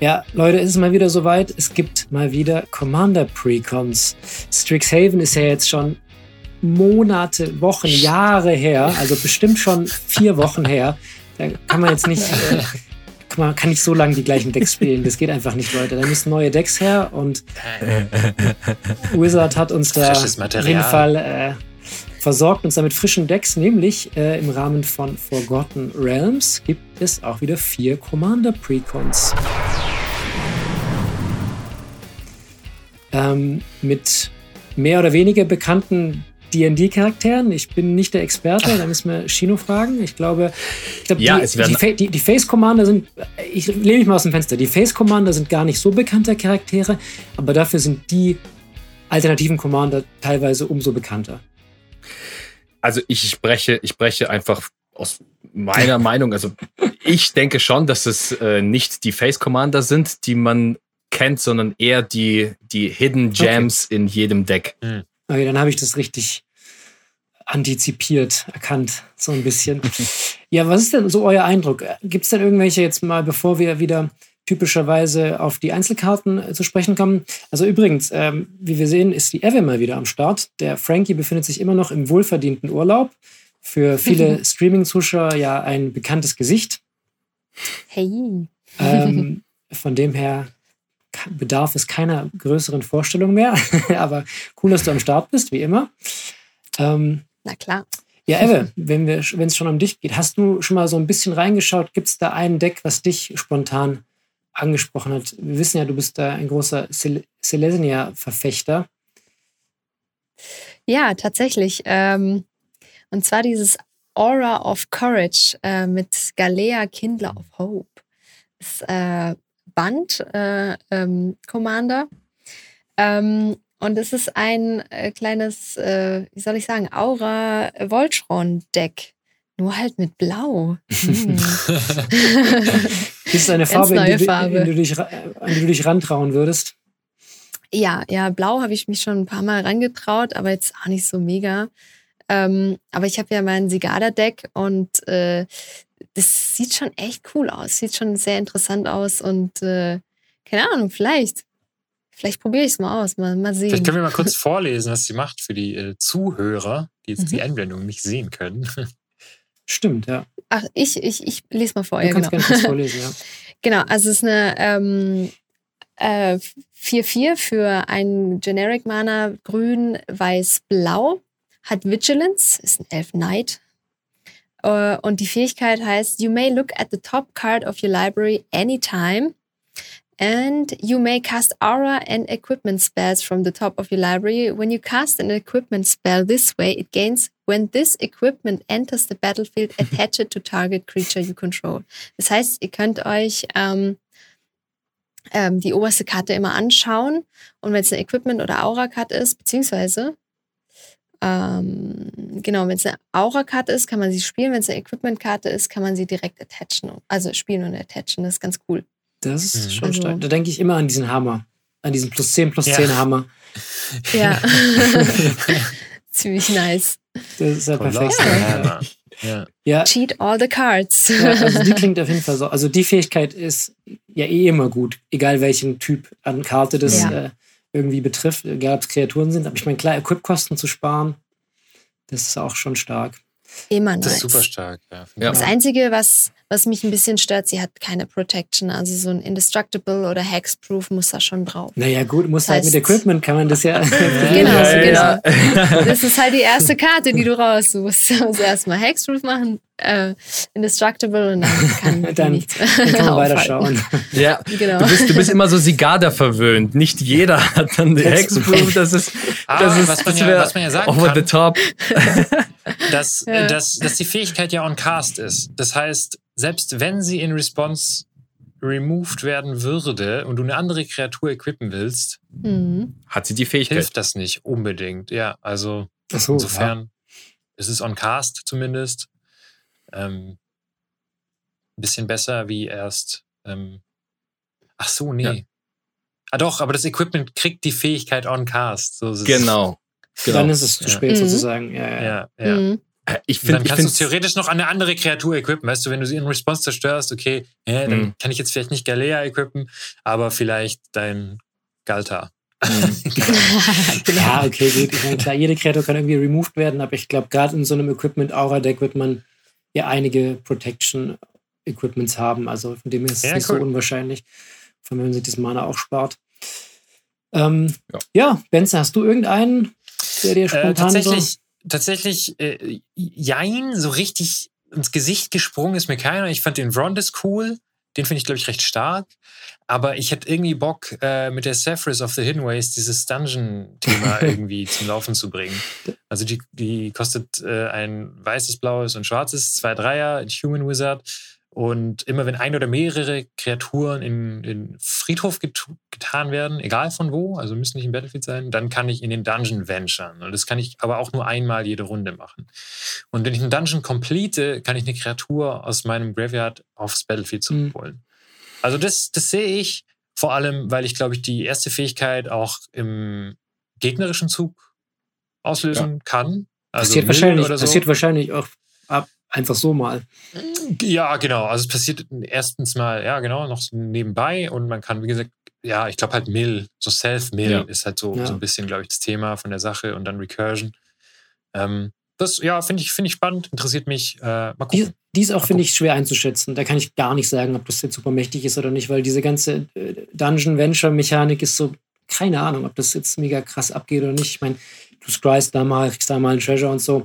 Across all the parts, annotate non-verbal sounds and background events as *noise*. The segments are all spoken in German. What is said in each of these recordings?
Ja, Leute, ist es mal wieder soweit. Es gibt mal wieder Commander Precons. Strixhaven ist ja jetzt schon Monate, Wochen, Jahre her, also bestimmt schon vier Wochen her. Da kann man jetzt nicht, *laughs* äh, man kann nicht so lange die gleichen Decks spielen. Das geht einfach nicht, Leute. Da müssen neue Decks her und *laughs* Wizard hat uns da auf jeden Fall äh, versorgt uns damit frischen Decks, nämlich äh, im Rahmen von Forgotten Realms gibt es auch wieder vier Commander Precons. Ähm, mit mehr oder weniger bekannten D&D-Charakteren. Ich bin nicht der Experte, da müssen wir Shino fragen. Ich glaube, ich glaube Ja, die, die, die Face Commander sind, ich lehne mich mal aus dem Fenster, die Face Commander sind gar nicht so bekannte Charaktere, aber dafür sind die alternativen Commander teilweise umso bekannter. Also ich spreche, ich spreche einfach aus meiner *laughs* Meinung. Also ich denke schon, dass es äh, nicht die Face Commander sind, die man kennt, sondern eher die, die Hidden Gems in jedem Deck. Okay, dann habe ich das richtig antizipiert, erkannt, so ein bisschen. *laughs* ja, was ist denn so euer Eindruck? Gibt es denn irgendwelche jetzt mal, bevor wir wieder typischerweise auf die Einzelkarten äh, zu sprechen kommen? Also übrigens, ähm, wie wir sehen, ist die Eve mal wieder am Start. Der Frankie befindet sich immer noch im wohlverdienten Urlaub. Für viele *laughs* Streaming-Zuschauer ja ein bekanntes Gesicht. Hey. Ähm, *laughs* von dem her bedarf es keiner größeren Vorstellung mehr. *laughs* Aber cool, dass du am Start bist, wie immer. Ähm, Na klar. ja, Ewe, wenn es schon um dich geht, hast du schon mal so ein bisschen reingeschaut? Gibt es da ein Deck, was dich spontan angesprochen hat? Wir wissen ja, du bist da ein großer Sel Selesnya-Verfechter. Ja, tatsächlich. Ähm, und zwar dieses Aura of Courage äh, mit Galea Kindler of Hope. Das äh, Band äh, ähm, Commander. Ähm, und es ist ein äh, kleines, äh, wie soll ich sagen, Aura Voltron Deck. Nur halt mit Blau. Hm. *laughs* Ist eine Farbe, in die, du- Farbe. in die dich, an die du dich rantrauen würdest? Ja, ja, blau habe ich mich schon ein paar Mal rangetraut, aber jetzt auch nicht so mega. Ähm, aber ich habe ja mein Sigada-Deck und äh, das sieht schon echt cool aus, sieht schon sehr interessant aus und äh, keine Ahnung, vielleicht. Vielleicht probiere ich es mal aus, mal, mal sehen. Vielleicht können wir mal kurz vorlesen, was sie macht für die äh, Zuhörer, die jetzt Mhm. die Einblendung nicht sehen können. *laughs* Stimmt, ja. Ach, ich, ich, ich lese mal vor. Du Ja, kannst genau. gerne kurz *laughs* vorlesen, ja. Genau, also es ist eine ähm, äh, 4-4 für ein Generic Mana, grün, weiß, blau, hat Vigilance, ist ein Elf Knight. Äh, und die Fähigkeit heißt, you may look at the top card of your library anytime and you may cast aura and equipment spells from the top of your library. When you cast an equipment spell this way, it gains when this equipment enters the battlefield, attach it to target creature you control. Das heißt, ihr könnt euch ähm, ähm, die oberste Karte immer anschauen und wenn es eine Equipment- oder Aura-Karte ist, beziehungsweise ähm, genau, wenn es eine Aura-Karte ist, kann man sie spielen. Wenn es eine Equipment-Karte ist, kann man sie direkt attachen. Also spielen und attachen. Das ist ganz cool. Das ist Mhm. schon Also- stark. Da denke ich immer an diesen Hammer. An diesen plus 10 plus Ja. 10 Hammer. Ja. *laughs* *laughs* Ziemlich nice. Das ist ja perfekt. Hammer. Ja. Ja, Cheat all the cards. ja, also die klingt auf jeden Fall so. *laughs* Also die Fähigkeit ist ja eh immer gut, egal welchen Typ an Karte das Ja. äh, irgendwie betrifft, egal ob es Kreaturen sind. Aber ich meine, klar, Equip-Kosten zu sparen, das ist auch schon stark. Immer nice. Das ist super stark. Ja. Ja. Das Einzige, was, was mich ein bisschen stört, sie hat keine Protection. Also so ein Indestructible oder Hexproof muss da schon drauf. Naja, gut, muss Das halt mit heißt- Equipment kann man das ja. *laughs* *laughs* Genau, Ja, ja, genau. Das ist halt die erste Karte, die du raussuchst. Du musst erstmal Hexproof machen, äh, Indestructible und dann kann *laughs* Dann- nichts Dann kann man aufhalten. weiterschauen. Ja. Genau. Du bist, du bist immer so Sigada verwöhnt. Nicht jeder hat dann die Hexproof. Das ist, Ah, das ist, was man das ja- was man ja sagen over kann. the top. Dass, *laughs* Ja. dass, dass die Fähigkeit ja on cast ist. Das heißt, selbst wenn sie in Response removed werden würde und du eine andere Kreatur equippen willst, Mhm. Hat sie die Fähigkeit. hilft das nicht unbedingt. Ja, also so, insofern ist es on cast zumindest. Ähm, ein bisschen besser wie erst. Ähm, ach so, nee. Ja. Ah doch, aber das Equipment kriegt die Fähigkeit on cast. So. Genau. Ja. genau. Dann ist es zu Ja. spät Mhm. sozusagen. Ja, ja. Ja, ja. Mhm. Ich Und finde, dann ich kannst du theoretisch noch an eine andere Kreatur equippen. Weißt du, wenn du sie in Response zerstörst, okay, äh, dann Mhm. kann ich jetzt vielleicht nicht Galea equippen, aber vielleicht dein Galta. *laughs* genau. Ja, okay, gut. Ich meine, klar, jede Kreatur kann irgendwie removed werden, aber ich glaube, gerade in so einem Equipment-Aura-Deck wird man ja einige Protection-Equipments haben. Also von dem her ist es Ja, nicht cool. so unwahrscheinlich. Vor allem, wenn man sich das Mana auch spart. Ähm, Ja. ja. Benson, hast du irgendeinen, der dir Äh, spontan tatsächlich, tatsächlich, äh, Jein, so richtig ins Gesicht gesprungen ist mir keiner. Ich fand den Vrondis cool. Den finde ich, glaube ich, recht stark. Aber ich hätte irgendwie Bock, äh, mit der Sephiroth of the Hidden Ways dieses Dungeon-Thema *laughs* irgendwie zum Laufen zu bringen. Also die, die kostet äh, ein weißes, blaues und schwarzes, zwei Dreier, Human Wizard. Und immer wenn ein oder mehrere Kreaturen in den Friedhof get getan werden, egal von wo, also müssen nicht im Battlefield sein, dann kann ich in den Dungeon venturen. Und das kann ich aber auch nur einmal jede Runde machen. Und wenn ich einen Dungeon complete, kann ich eine Kreatur aus meinem Graveyard aufs Battlefield Mhm. zurückholen. Also das, das sehe ich vor allem, weil ich glaube ich die erste Fähigkeit auch im gegnerischen Zug auslösen kann. Also passiert, wahrscheinlich, so. passiert wahrscheinlich auch ab, einfach so mal. Ja, genau. Also es passiert erstens mal, ja, genau, noch so nebenbei und man kann, wie gesagt, ja, ich glaube halt Mill, so Self-Mill Ja. ist halt so, Ja. so ein bisschen, glaube ich, das Thema von der Sache und dann Recursion. Ähm, das, ja, finde ich, finde ich spannend, interessiert mich. Äh, mal Die, gucken. die ist auch, finde ich, schwer einzuschätzen. Da kann ich gar nicht sagen, ob das jetzt super mächtig ist oder nicht, weil diese ganze äh, Dungeon-Venture-Mechanik ist so, keine Ahnung, ob das jetzt mega krass abgeht oder nicht. Ich meine, du scryst da mal, kriegst da mal einen Treasure und so.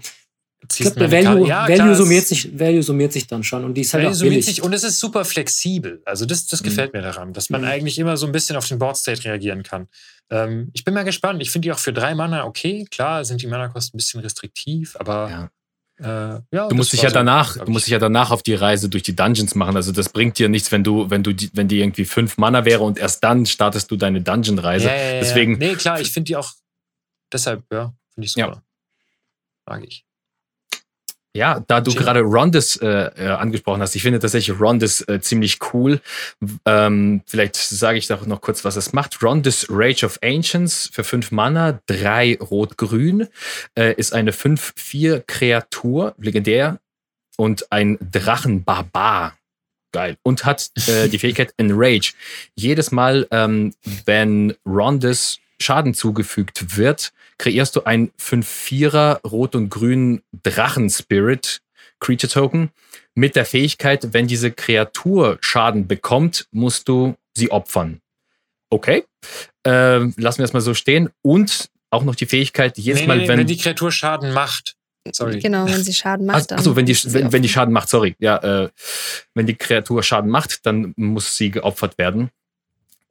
Ich Ziehst glaube, der Value, Ja, Value, klar, summiert sich, Value summiert sich dann schon und die ist halt Value auch summiert billig. sich und es ist super flexibel. Also das, das Mhm. gefällt mir daran, dass man Mhm. eigentlich immer so ein bisschen auf den Board-State reagieren kann. Ähm, ich bin mal gespannt. Ich finde die auch für drei Mana okay. Klar sind die Mana-Kosten ein bisschen restriktiv, aber Ja. äh, ja, Du musst dich ja danach, du musst dich ja danach auf die Reise durch die Dungeons machen. Also das bringt dir nichts, wenn du, wenn du, die, wenn die irgendwie fünf Mana wäre und erst dann startest du deine Dungeon-Reise. Ja, ja, ja, Deswegen, Ja. Nee, klar, ich finde die auch. Deshalb, ja, finde ich super. Mag ich. Ja, da du gerade Rondis äh, äh, angesprochen hast, ich finde tatsächlich Rondis äh, ziemlich cool. Ähm, vielleicht sage ich doch noch kurz, was es macht. Rondis Rage of Ancients für 5 Mana, 3 Rot-Grün, äh, ist eine 5-4 Kreatur, legendär, und ein Drachenbarbar. Geil. Und hat äh, die *laughs* Fähigkeit Enrage. Jedes Mal, ähm, wenn Rondis Schaden zugefügt wird, kreierst du ein 5-4er Rot- und Grün Drachen-Spirit Creature Token mit der Fähigkeit, wenn diese Kreatur Schaden bekommt, musst du sie opfern. Okay, ähm, lassen wir es mal so stehen. Und auch noch die Fähigkeit, jedes Nee, Mal, nee, wenn, wenn die Kreatur Schaden macht. Sorry. Genau, wenn *laughs* sie Schaden macht, dann. Achso, wenn die, wenn, wenn die. Schaden macht, sorry. Ja, äh, wenn die Kreatur Schaden macht, dann muss sie geopfert werden.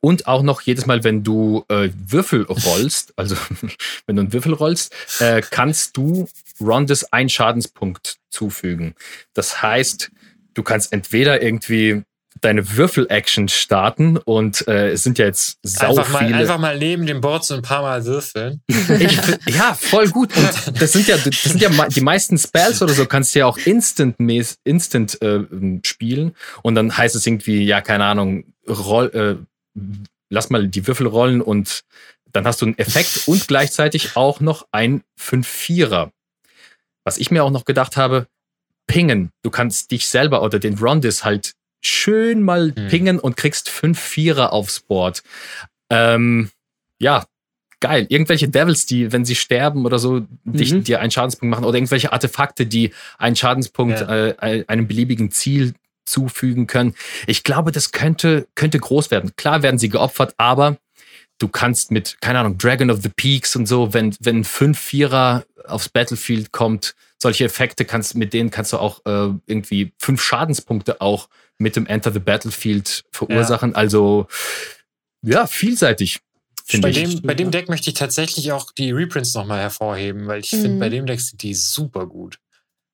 Und auch noch jedes Mal, wenn du äh, Würfel rollst, *laughs* also *laughs* wenn du einen Würfel rollst, äh, kannst du Rondes einen Schadenspunkt zufügen. Das heißt, du kannst entweder irgendwie deine Würfel-Action starten und äh, es sind ja jetzt sau Einfach mal, viele. einfach mal neben dem Board so ein paar Mal würfeln. *laughs* Ich, ja, voll gut. Und das sind ja, das sind ja die meisten Spells oder so, kannst du ja auch instant, instant äh, spielen. Und dann heißt es irgendwie, ja, keine Ahnung, roll, äh, lass mal die Würfel rollen und dann hast du einen Effekt *laughs* und gleichzeitig auch noch ein 5-4er. Was ich mir auch noch gedacht habe, pingen. Du kannst dich selber oder den Rondis halt schön mal Hm. pingen und kriegst 5-4er aufs Board. Ähm, ja, geil. Irgendwelche Devils, die, wenn sie sterben oder so, dich, Mhm. dir einen Schadenspunkt machen oder irgendwelche Artefakte, die einen Schadenspunkt Ja. äh, einem beliebigen Ziel zufügen können. Ich glaube, das könnte, könnte groß werden. Klar werden sie geopfert, aber du kannst mit, keine Ahnung, Dragon of the Peaks und so, wenn, wenn ein 5-4er aufs Battlefield kommt, solche Effekte kannst, mit denen kannst du auch äh, irgendwie fünf Schadenspunkte auch mit dem Enter the Battlefield verursachen. Also, ja, vielseitig. Finde Bei ich. dem, stimmt, bei dem ja. Deck möchte ich tatsächlich auch die Reprints nochmal hervorheben, weil ich Mhm. finde, bei dem Deck sind die super gut.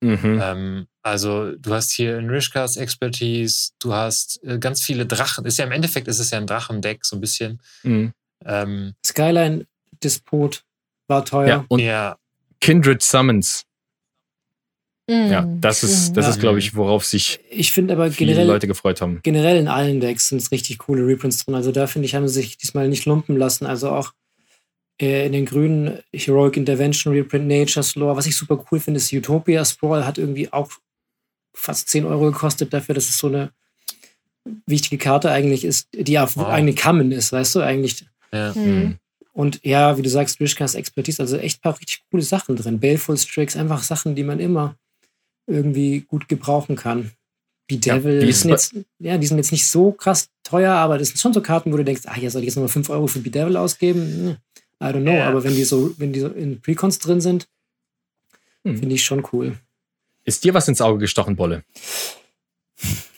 Mhm. Ähm, also du hast hier in Rishkas Expertise, du hast äh, ganz viele Drachen. Ist ja im Endeffekt ist es ja ein Drachendeck, so ein bisschen. Mhm. Ähm, Skyline Disput war teuer. Ja, und ja, Kindred Summons. Mhm. Ja, das ist, das Ja. ist, glaube ich, worauf sich Ich finde aber viele generell, Leute gefreut haben. generell in allen Decks sind es richtig coole Reprints drin. Also da finde ich, haben sie sich diesmal nicht lumpen lassen. Also auch Äh, in den grünen Heroic Intervention, Reprint Nature's Lore. Was ich super cool finde, ist Utopia Sprawl hat irgendwie auch fast 10 Euro gekostet dafür, dass es so eine wichtige Karte eigentlich ist, die auf Wow. eigene Kammen ist, weißt du, eigentlich. Ja. Hm. Und ja, wie du sagst, Wishcast Expertise, also echt ein paar richtig coole Sachen drin. Baleful Strix, einfach Sachen, die man immer irgendwie gut gebrauchen kann. Bedevil, wie die sind jetzt, ja, die sind jetzt nicht so krass teuer, aber das sind schon so Karten, wo du denkst, ah, hier soll ich jetzt nochmal 5 Euro für Bedevil ausgeben? Hm, I don't know, Ja. aber wenn die so, wenn die so in Precons drin sind, Hm. finde ich schon cool. Ist dir was ins Auge gestochen, Bolle?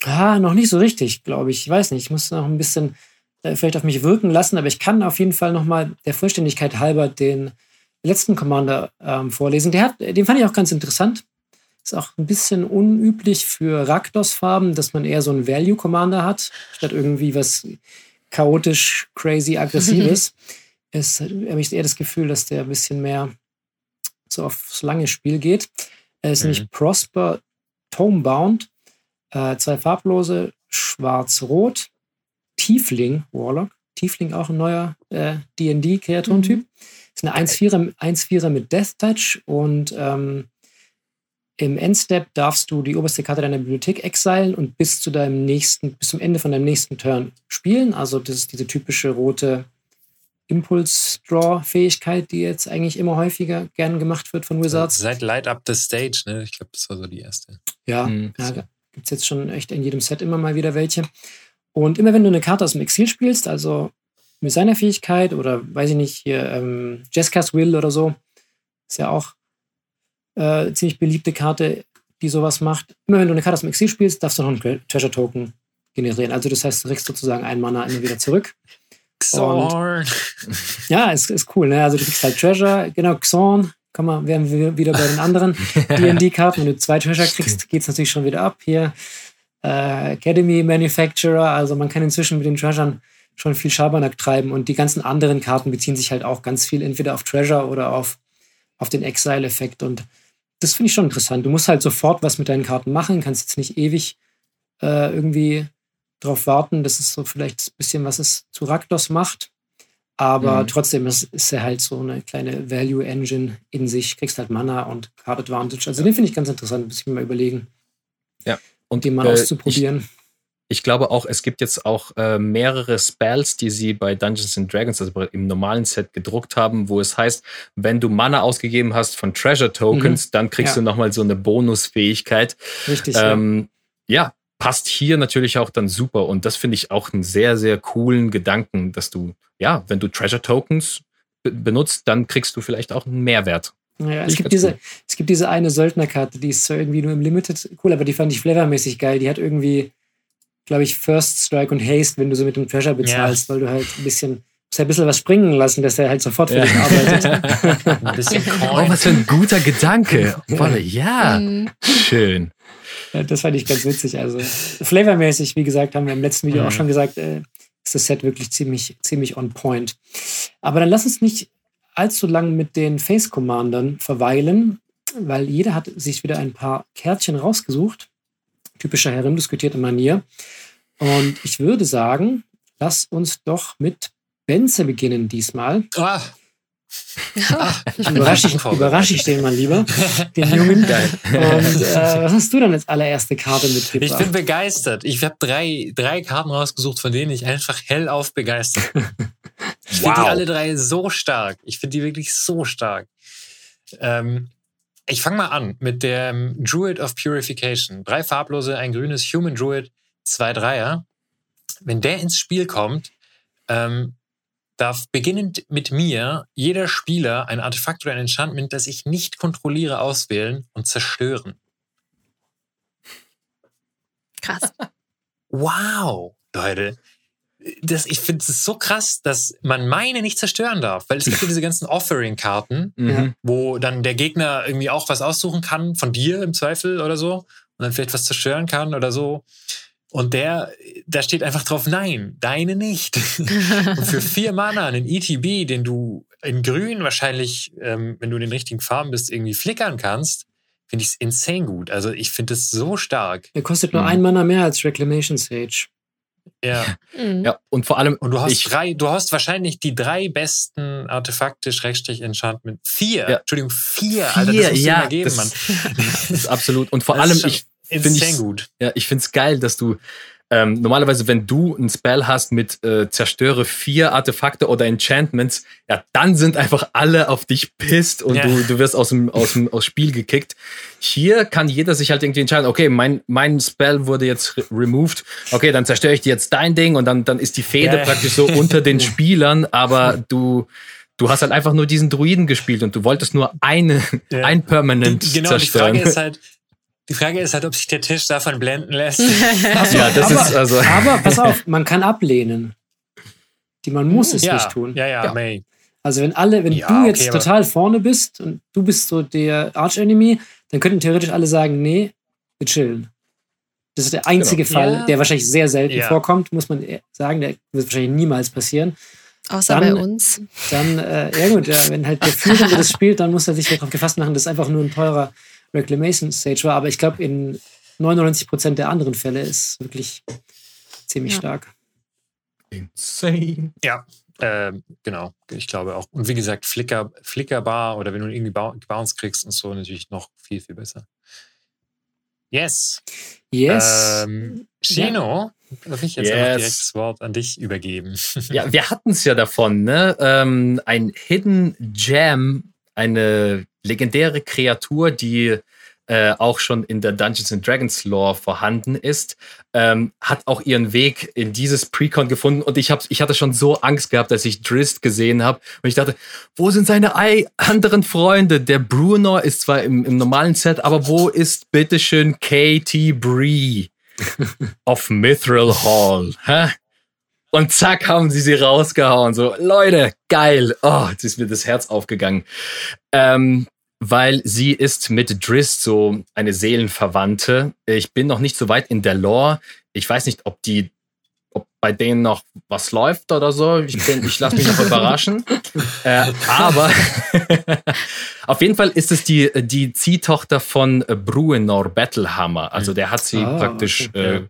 Ah, noch nicht so richtig, glaube ich. Ich weiß nicht. Ich muss noch ein bisschen äh, vielleicht auf mich wirken lassen, aber ich kann auf jeden Fall nochmal der Vollständigkeit halber den letzten Commander ähm, vorlesen. Der hat, den fand ich auch ganz interessant. Ist auch ein bisschen unüblich für Rakdos-Farben, dass man eher so einen Value-Commander hat, statt irgendwie was chaotisch, crazy, aggressives. *laughs* Es habe ich eher das Gefühl, dass der ein bisschen mehr so aufs lange Spiel geht. Er ist Mhm. nämlich Prosper Tomebound. Äh, zwei farblose, schwarz-rot. Tiefling, Warlock. Tiefling auch ein neuer äh, D&D-Kreaturentyp. Ist eine 1-4er 1-4er mit Death Touch und ähm, im Endstep darfst du die oberste Karte deiner Bibliothek exilen und bis zu deinem nächsten, bis zum Ende von deinem nächsten Turn spielen. Also das ist diese typische rote Impulse-Draw-Fähigkeit, die jetzt eigentlich immer häufiger gern gemacht wird von Wizards. Seit Light Up the Stage, ne? Ich glaube, das war so die erste. Ja, Mhm. ja gibt es jetzt schon echt in jedem Set immer mal wieder welche. Und immer wenn du eine Karte aus dem Exil spielst, also mit seiner Fähigkeit oder weiß ich nicht, hier ähm, Jessica's Will oder so, ist ja auch äh, ziemlich beliebte Karte, die sowas macht. Immer wenn du eine Karte aus dem Exil spielst, darfst du noch einen Tre- Treasure Token generieren. Also das heißt, du kriegst sozusagen einen Mana immer wieder zurück. Xorn. Ja, ist, ist cool. Ne? Also du kriegst halt Treasure, genau, Xorn. Komm mal, wären wir wieder bei den anderen *laughs* D&D-Karten. Wenn du zwei Treasure kriegst, geht es natürlich schon wieder ab. Hier äh, Academy Manufacturer, also man kann inzwischen mit den Treasuren schon viel Schabernack treiben und die ganzen anderen Karten beziehen sich halt auch ganz viel entweder auf Treasure oder auf, auf den Exile-Effekt und das finde ich schon interessant. Du musst halt sofort was mit deinen Karten machen, kannst jetzt nicht ewig äh, irgendwie drauf warten. Das ist so vielleicht ein bisschen, was es zu Rakdos macht. Aber Mhm. trotzdem ist, ist er halt so eine kleine Value Engine in sich. Kriegst halt Mana und Card Advantage. Also den finde ich ganz interessant, muss ich mir mal überlegen, Und den mal äh, auszuprobieren. Ich, ich glaube auch, es gibt jetzt auch äh, mehrere Spells, die sie bei Dungeons and Dragons, also im normalen Set gedruckt haben, wo es heißt, wenn du Mana ausgegeben hast von Treasure Tokens, dann kriegst Ja. du nochmal so eine Bonusfähigkeit. Richtig. Ähm, ja, passt hier natürlich auch dann super. Und das finde ich auch einen sehr, sehr coolen Gedanken, dass du, ja, wenn du Treasure Tokens be benutzt, dann kriegst du vielleicht auch einen Mehrwert. ja. Ja, es, gibt diese, cool. es gibt diese eine Söldnerkarte, die ist zwar irgendwie nur im Limited cool, aber die fand ich flavormäßig geil. Die hat irgendwie, glaube ich, First Strike und Haste, wenn du so mit dem Treasure bezahlst, weil du halt ein bisschen, ein bisschen was springen lassen, dass er halt sofort für dich arbeitet. *laughs* Ein bisschen Oh, Coin. was für ein guter Gedanke. Wolle, ja, Mhm. schön. Das fand ich ganz witzig. Also flavormäßig, wie gesagt, haben wir im letzten Video Mhm. auch schon gesagt, äh, ist das Set wirklich ziemlich, ziemlich on point. Aber dann lass uns nicht allzu lang mit den Face Commandern verweilen, weil jeder hat sich wieder ein paar Kärtchen rausgesucht. Typischer herumdiskutierte Manier. Und ich würde sagen, lass uns doch mit Benze beginnen diesmal. Ah, *laughs* Überrasche ich, überrasche ich den mal lieber, den *laughs* Jungen. Geil. Und äh, was hast du dann als allererste Karte ich mitgebracht? bin begeistert. Ich habe drei, drei Karten rausgesucht, von denen ich einfach hellauf begeistert bin. Ich finde die Wow. alle drei so stark. Ich finde die wirklich so stark. Ähm, ich fange mal an mit dem Druid of Purification. Drei farblose, ein grünes Human Druid, zwei Dreier. Wenn der ins Spiel kommt, ähm, darf beginnend mit mir jeder Spieler ein Artefakt oder ein Enchantment, das ich nicht kontrolliere, auswählen und zerstören. Krass. Wow, Leute. Das, ich finde es so krass, dass man meine nicht zerstören darf, weil es gibt ja diese ganzen Offering-Karten, Mhm. wo dann der Gegner irgendwie auch was aussuchen kann, von dir im Zweifel oder so, und dann vielleicht was zerstören kann oder so. Und der, da steht einfach drauf, nein, deine nicht. *laughs* Und für vier Mana einen ETB, den du in grün wahrscheinlich, ähm, wenn du in den richtigen Farben bist, irgendwie flickern kannst, finde ich es insane gut. Also ich finde es so stark. Der kostet nur Mhm. ein Mana mehr als Reclamation Sage. Ja. Mhm. Ja, und vor allem, Und du hast ich, drei, du hast wahrscheinlich die drei besten Artefakte, Schrägstrich Enchantment. Vier, Ja. Entschuldigung, vier, Alter, Vier, das musst du ja, geben, das- Mann. *laughs* das ist absolut. Und vor Das allem, ich, insane gut. Ja, ich find's geil, dass du ähm, normalerweise, wenn du ein Spell hast mit äh, zerstöre vier Artefakte oder Enchantments, ja, dann sind einfach alle auf dich pisst und Ja. du, du wirst aus dem, aus dem aus Spiel gekickt. Hier kann jeder sich halt irgendwie entscheiden, okay, mein, mein Spell wurde jetzt re removed, okay, dann zerstöre ich dir jetzt dein Ding und dann, dann ist die Fehde Ja. praktisch so unter den *laughs* Spielern, aber du, du hast halt einfach nur diesen Druiden gespielt und du wolltest nur eine, Ja. ein Permanent Die, genau, die zerstören. Frage ist halt, die Frage ist halt, ob sich der Tisch davon blenden lässt. *laughs* ja, das aber, ist also. aber pass auf, *laughs* man kann ablehnen. Die man muss es ja, nicht tun. ja, ja, Ja. May. Also wenn alle, wenn Ja, du jetzt okay, total vorne bist und du bist so der Arch-Enemy, dann könnten theoretisch alle sagen, nee, wir chillen. Das ist der einzige Genau. Fall, Ja. der wahrscheinlich sehr selten Ja. vorkommt, muss man sagen. Der wird wahrscheinlich niemals passieren. Außer Dann- bei uns. Dann, äh, ja gut, ja, wenn halt der Führende das spielt, dann muss er sich darauf gefasst machen, dass es einfach nur ein teurer Reclamation Stage war. Aber ich glaube, in 99% der anderen Fälle ist es wirklich ziemlich Ja. stark. Insane. Ja, ähm, genau. Ich glaube auch. Und wie gesagt, Flicker, Flickerbar oder wenn du irgendwie Bou- Bounce kriegst und so, natürlich noch viel, viel besser. Yes. Yes. Ähm, Shino, darf ich jetzt Yes. einfach direkt das Wort an dich übergeben? *laughs* Ja, wir hatten es ja davon, ne? Ähm, ein Hidden Gem, eine legendäre Kreatur, die äh, auch schon in der Dungeons and Dragons Lore vorhanden ist, ähm, hat auch ihren Weg in dieses Precon gefunden und ich, hab, ich hatte schon so Angst gehabt, als ich Drist gesehen habe und ich dachte, wo sind seine ei anderen Freunde? Der Bruno ist zwar im, im normalen Set, aber wo ist bitteschön Katie Bree *laughs* of Mithril Hall? Hä? Und zack, haben sie sie rausgehauen. So, Leute, geil. Oh, jetzt ist mir das Herz aufgegangen. Ähm, weil sie ist mit Drist so eine Seelenverwandte. Ich bin noch nicht so weit in der Lore. Ich weiß nicht, ob die, bei denen noch was läuft oder so. Ich, bin, ich lasse mich noch *laughs* überraschen. Äh, aber *laughs* auf jeden Fall ist es die, die Ziehtochter von Bruenor Battlehammer. Also der hat sie Ah, praktisch, okay. äh,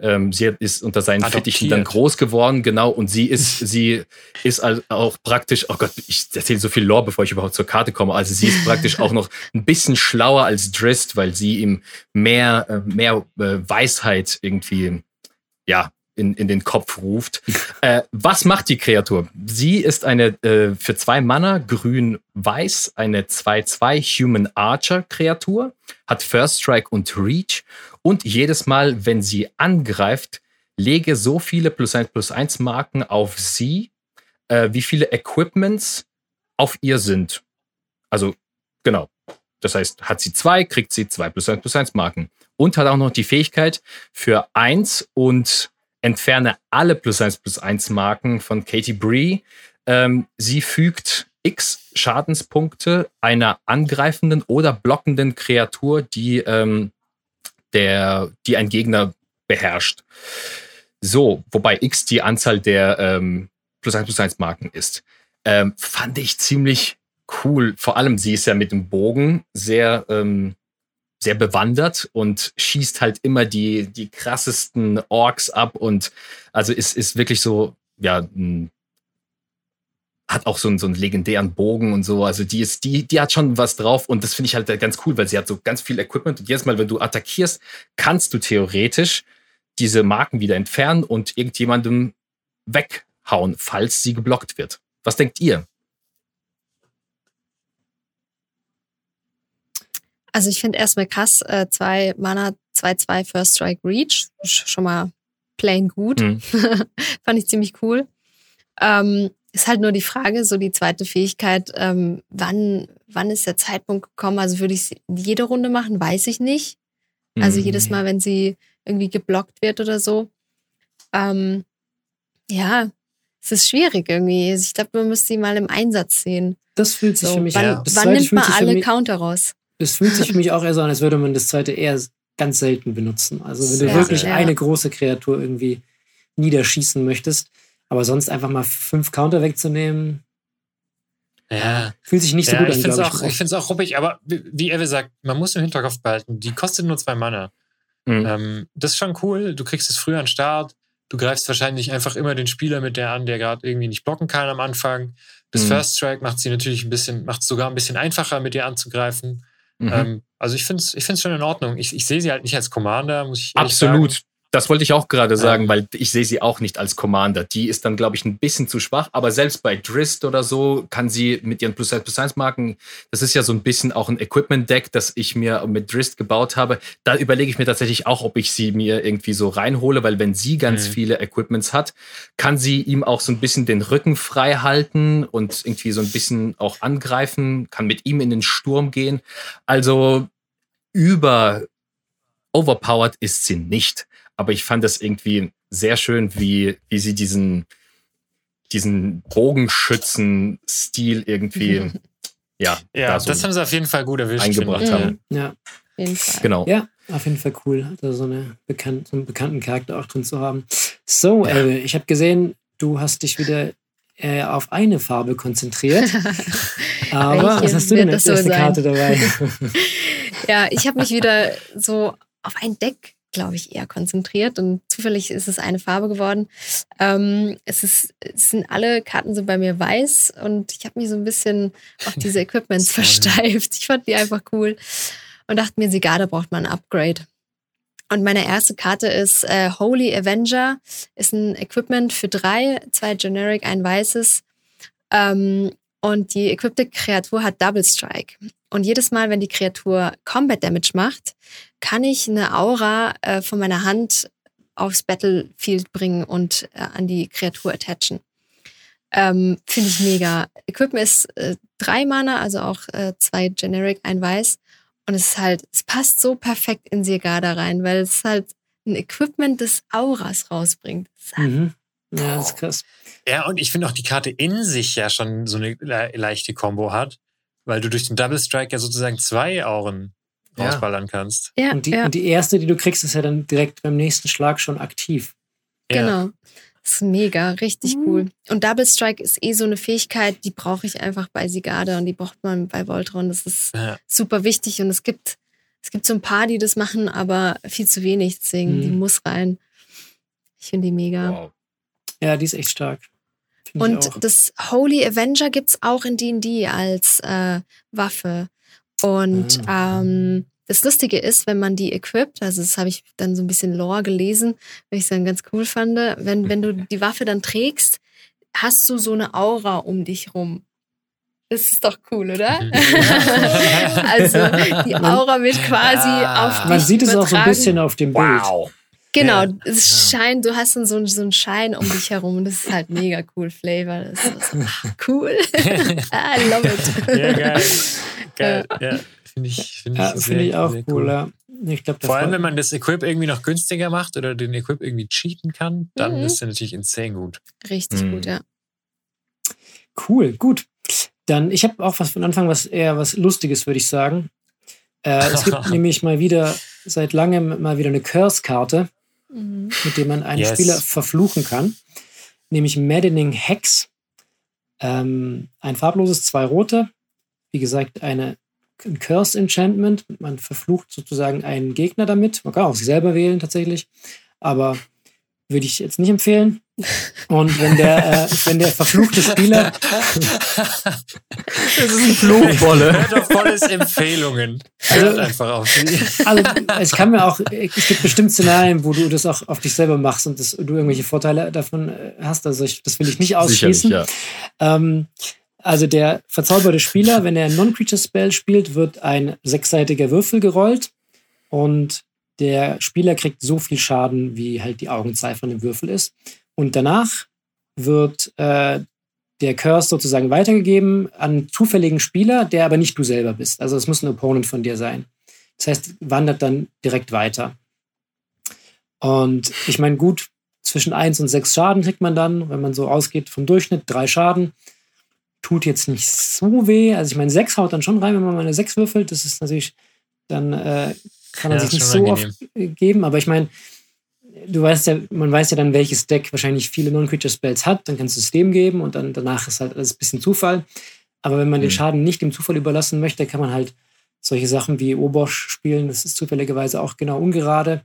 ähm, sie ist unter seinen Adoptiert. Fittichen dann groß geworden, genau. Und sie ist, *laughs* sie ist auch praktisch, oh Gott, ich erzähle so viel Lore, bevor ich überhaupt zur Karte komme. Also sie ist praktisch auch noch ein bisschen schlauer als Drist, weil sie ihm mehr, äh, mehr äh, Weisheit irgendwie, ja, in, in den Kopf ruft. *laughs* äh, was macht die Kreatur? Sie ist eine äh, für zwei Mana grün-weiß, eine 2-2 Human Archer Kreatur, hat First Strike und Reach und jedes Mal, wenn sie angreift, lege so viele plus 1 plus 1 Marken auf sie, äh, wie viele Equipments auf ihr sind. Also, genau. Das heißt, hat sie zwei, kriegt sie zwei plus 1 plus 1 Marken. Und hat auch noch die Fähigkeit für eins und entferne alle plus 1 plus 1 Marken von Katie Bree. Ähm, sie fügt x Schadenspunkte einer angreifenden oder blockenden Kreatur, die, ähm, der, die ein Gegner beherrscht. So, wobei x die Anzahl der ähm, plus 1 plus 1 Marken ist. Ähm, fand ich ziemlich cool. Vor allem, sie ist ja mit dem Bogen sehr, ähm, sehr bewandert und schießt halt immer die, die krassesten Orks ab und also ist, ist wirklich so, ja, ein, hat auch so einen, so einen legendären Bogen und so. Also die ist, die, die hat schon was drauf und das finde ich halt ganz cool, weil sie hat so ganz viel Equipment und jedes Mal, wenn du attackierst, kannst du theoretisch diese Marken wieder entfernen und irgendjemandem weghauen, falls sie geblockt wird. Was denkt ihr? Also ich finde erstmal krass, äh, zwei Mana, 2-2 First Strike Reach. Sch- Schon mal plain gut. Hm. *laughs* Fand ich ziemlich cool. Ähm, ist halt nur die Frage, so die zweite Fähigkeit, ähm, wann, wann ist der Zeitpunkt gekommen? Also würde ich jede Runde machen, weiß ich nicht. Also Hm. jedes Mal, wenn sie irgendwie geblockt wird oder so. Ähm, ja, es ist schwierig irgendwie. Ich glaube, man müsste sie mal im Einsatz sehen. Das fühlt sich So, für mich wann ja. wann nimmt man alle Counter raus? Es fühlt sich für mich auch eher so an, als würde man das zweite eher ganz selten benutzen. Also wenn du Ja, wirklich ja. eine große Kreatur irgendwie niederschießen möchtest, aber sonst einfach mal fünf Counter wegzunehmen, Ja. fühlt sich nicht so ja, gut ich an, finde es glaube auch, ich. ich find's auch ruppig, aber wie Ewe sagt, man muss im Hinterkopf behalten, die kostet nur zwei Mana. Mhm. Ähm, das ist schon cool. Du kriegst es früher an den Start. Du greifst wahrscheinlich einfach immer den Spieler mit der an, der gerade irgendwie nicht blocken kann am Anfang. Das Mhm. First Strike macht sie natürlich ein bisschen, macht es sogar ein bisschen einfacher, mit dir anzugreifen. Mhm. Ähm, also ich finde es ich find's schon in Ordnung. Ich, ich sehe sie halt nicht als Commander, muss ich Absolut. Sagen. Das wollte ich auch gerade sagen, Ähm. weil ich sehe sie auch nicht als Commander. Die ist dann, glaube ich, ein bisschen zu schwach. Aber selbst bei Drist oder so kann sie mit ihren Plus 1 Plus 1 Marken, das ist ja so ein bisschen auch ein Equipment-Deck, das ich mir mit Drist gebaut habe. Da überlege ich mir tatsächlich auch, ob ich sie mir irgendwie so reinhole, weil wenn sie ganz Mhm. viele Equipments hat, kann sie ihm auch so ein bisschen den Rücken frei halten und irgendwie so ein bisschen auch angreifen, kann mit ihm in den Sturm gehen. Also über overpowered ist sie nicht. Aber ich fand das irgendwie sehr schön, wie, wie sie diesen, diesen Bogenschützen-Stil irgendwie, *laughs* ja, Ja, da so das haben sie auf jeden Fall gut erwischt. eingebracht haben. Ja, Auf jeden Fall. Genau. ja, auf jeden Fall cool, da so, eine bekannt, so einen bekannten Charakter auch drin zu haben. So, Ja. Elbe, ich habe gesehen, du hast dich wieder äh, auf eine Farbe konzentriert. *laughs* Aber was hast du denn als das erste so? Karte dabei? *laughs* Ja, ich habe mich wieder so auf ein Deck, glaube ich, eher konzentriert und zufällig ist es eine Farbe geworden. Ähm, es, ist, es sind alle Karten so bei mir weiß und ich habe mich so ein bisschen auf *laughs* diese Equipments versteift. Ich fand die einfach cool und dachte mir, Sigada braucht mal ein Upgrade. Und meine erste Karte ist äh, Holy Avenger, ist ein Equipment für drei, zwei Generic, ein weißes. Ähm, und die equipte Kreatur hat Double Strike. Und jedes Mal, wenn die Kreatur Combat Damage macht, kann ich eine Aura äh, von meiner Hand aufs Battlefield bringen und äh, an die Kreatur attachen. Ähm, Finde ich mega. Equipment ist äh, drei Mana, also auch äh, zwei Generic, ein Weiß. Und es ist halt, es passt so perfekt in Sirgada rein, weil es halt ein Equipment des Auras rausbringt. Das ist halt mhm. Ja, das ist krass. Ja, und ich finde auch die Karte in sich ja schon so eine le leichte Combo hat, weil du durch den Double Strike ja sozusagen zwei Auren Ja. rausballern kannst. Ja, Und die, ja. und die erste, die du kriegst, ist ja dann direkt beim nächsten Schlag schon aktiv. Ja. Genau. Das ist mega, richtig Mhm. cool. Und Double Strike ist eh so eine Fähigkeit, die brauche ich einfach bei Sigade und die braucht man bei Voltron. Das ist Ja. super wichtig und es gibt, es gibt so ein paar, die das machen, aber viel zu wenig, deswegen Mhm. die muss rein. Ich finde die mega. Wow. Ja, die ist echt stark. Ich auch. Und das Holy Avenger gibt's auch in D&D als äh, Waffe. Und Ah. ähm, das Lustige ist, wenn man die equipt, also das habe ich dann so ein bisschen Lore gelesen, weil ich es dann ganz cool fand, wenn, wenn du *laughs* die Waffe dann trägst, hast du so eine Aura um dich rum. Das ist doch cool, oder? *laughs* Also die Aura wird quasi Ah. auf dich Man sieht es auch so ein übertragen. bisschen auf dem Bild. Wow. Genau, Ja. es scheint, du hast dann so, einen- so einen Schein um dich herum. Das ist halt mega cool Flavor. Das ist so, ah, cool. *laughs* I love it. Ja, geil. Geil. *laughs* Ja, finde ich, find ich, Ja, finde ich auch sehr cool. Ich glaube, Vor allem, wenn man das Equip irgendwie noch günstiger macht oder den Equip irgendwie cheaten kann, dann Mhm. ist der natürlich insane gut. Richtig Mhm. gut, ja. Cool, gut. Dann, ich habe auch was von Anfang was eher was Lustiges, würde ich sagen. Äh, es gibt *laughs* nämlich mal wieder, seit langem mal wieder eine Curse-Karte, Mhm. mit der man einen Yes. Spieler verfluchen kann. Nämlich Maddening Hex. Ähm, ein farbloses, zwei rote. Wie gesagt, eine ein Curse Enchantment. Man verflucht sozusagen einen Gegner damit. Man kann auch sich selber wählen tatsächlich. Aber würde ich jetzt nicht empfehlen. Und wenn der, äh, wenn der verfluchte Spieler *laughs* Das ist ein Fluchwolle. Hört auf volles Empfehlungen. Also- Hört einfach auf. Also, es kann mir auch, es gibt bestimmt Szenarien, wo du das auch auf dich selber machst und das, du irgendwelche Vorteile davon äh, hast. Also, ich, das will ich nicht ausschließen. ja. Ähm, also, der verzauberte Spieler, wenn er ein Non-Creature-Spell spielt, wird ein sechsseitiger Würfel gerollt und der Spieler kriegt so viel Schaden, wie halt die Augenzahl von dem Würfel ist. Und danach wird äh, der Curse sozusagen weitergegeben an einen zufälligen Spieler, der aber nicht du selber bist. Also es muss ein Opponent von dir sein. Das heißt, wandert dann direkt weiter. Und ich meine, gut, zwischen 1 und 6 Schaden kriegt man dann, wenn man so ausgeht vom Durchschnitt, drei Schaden. Tut jetzt nicht so weh. Also ich meine, 6 haut dann schon rein, wenn man mal eine 6 würfelt. Das ist natürlich, dann äh, kann man Ja, sich nicht so oft äh, geben. Aber ich meine, du weißt ja, man weiß ja dann, welches Deck wahrscheinlich viele Non-Creature-Spells hat, dann kannst du es dem geben und dann danach ist halt alles ein bisschen Zufall. Aber wenn man den Mhm. Schaden nicht dem Zufall überlassen möchte, kann man halt solche Sachen wie Obosch spielen. Das ist zufälligerweise auch genau ungerade.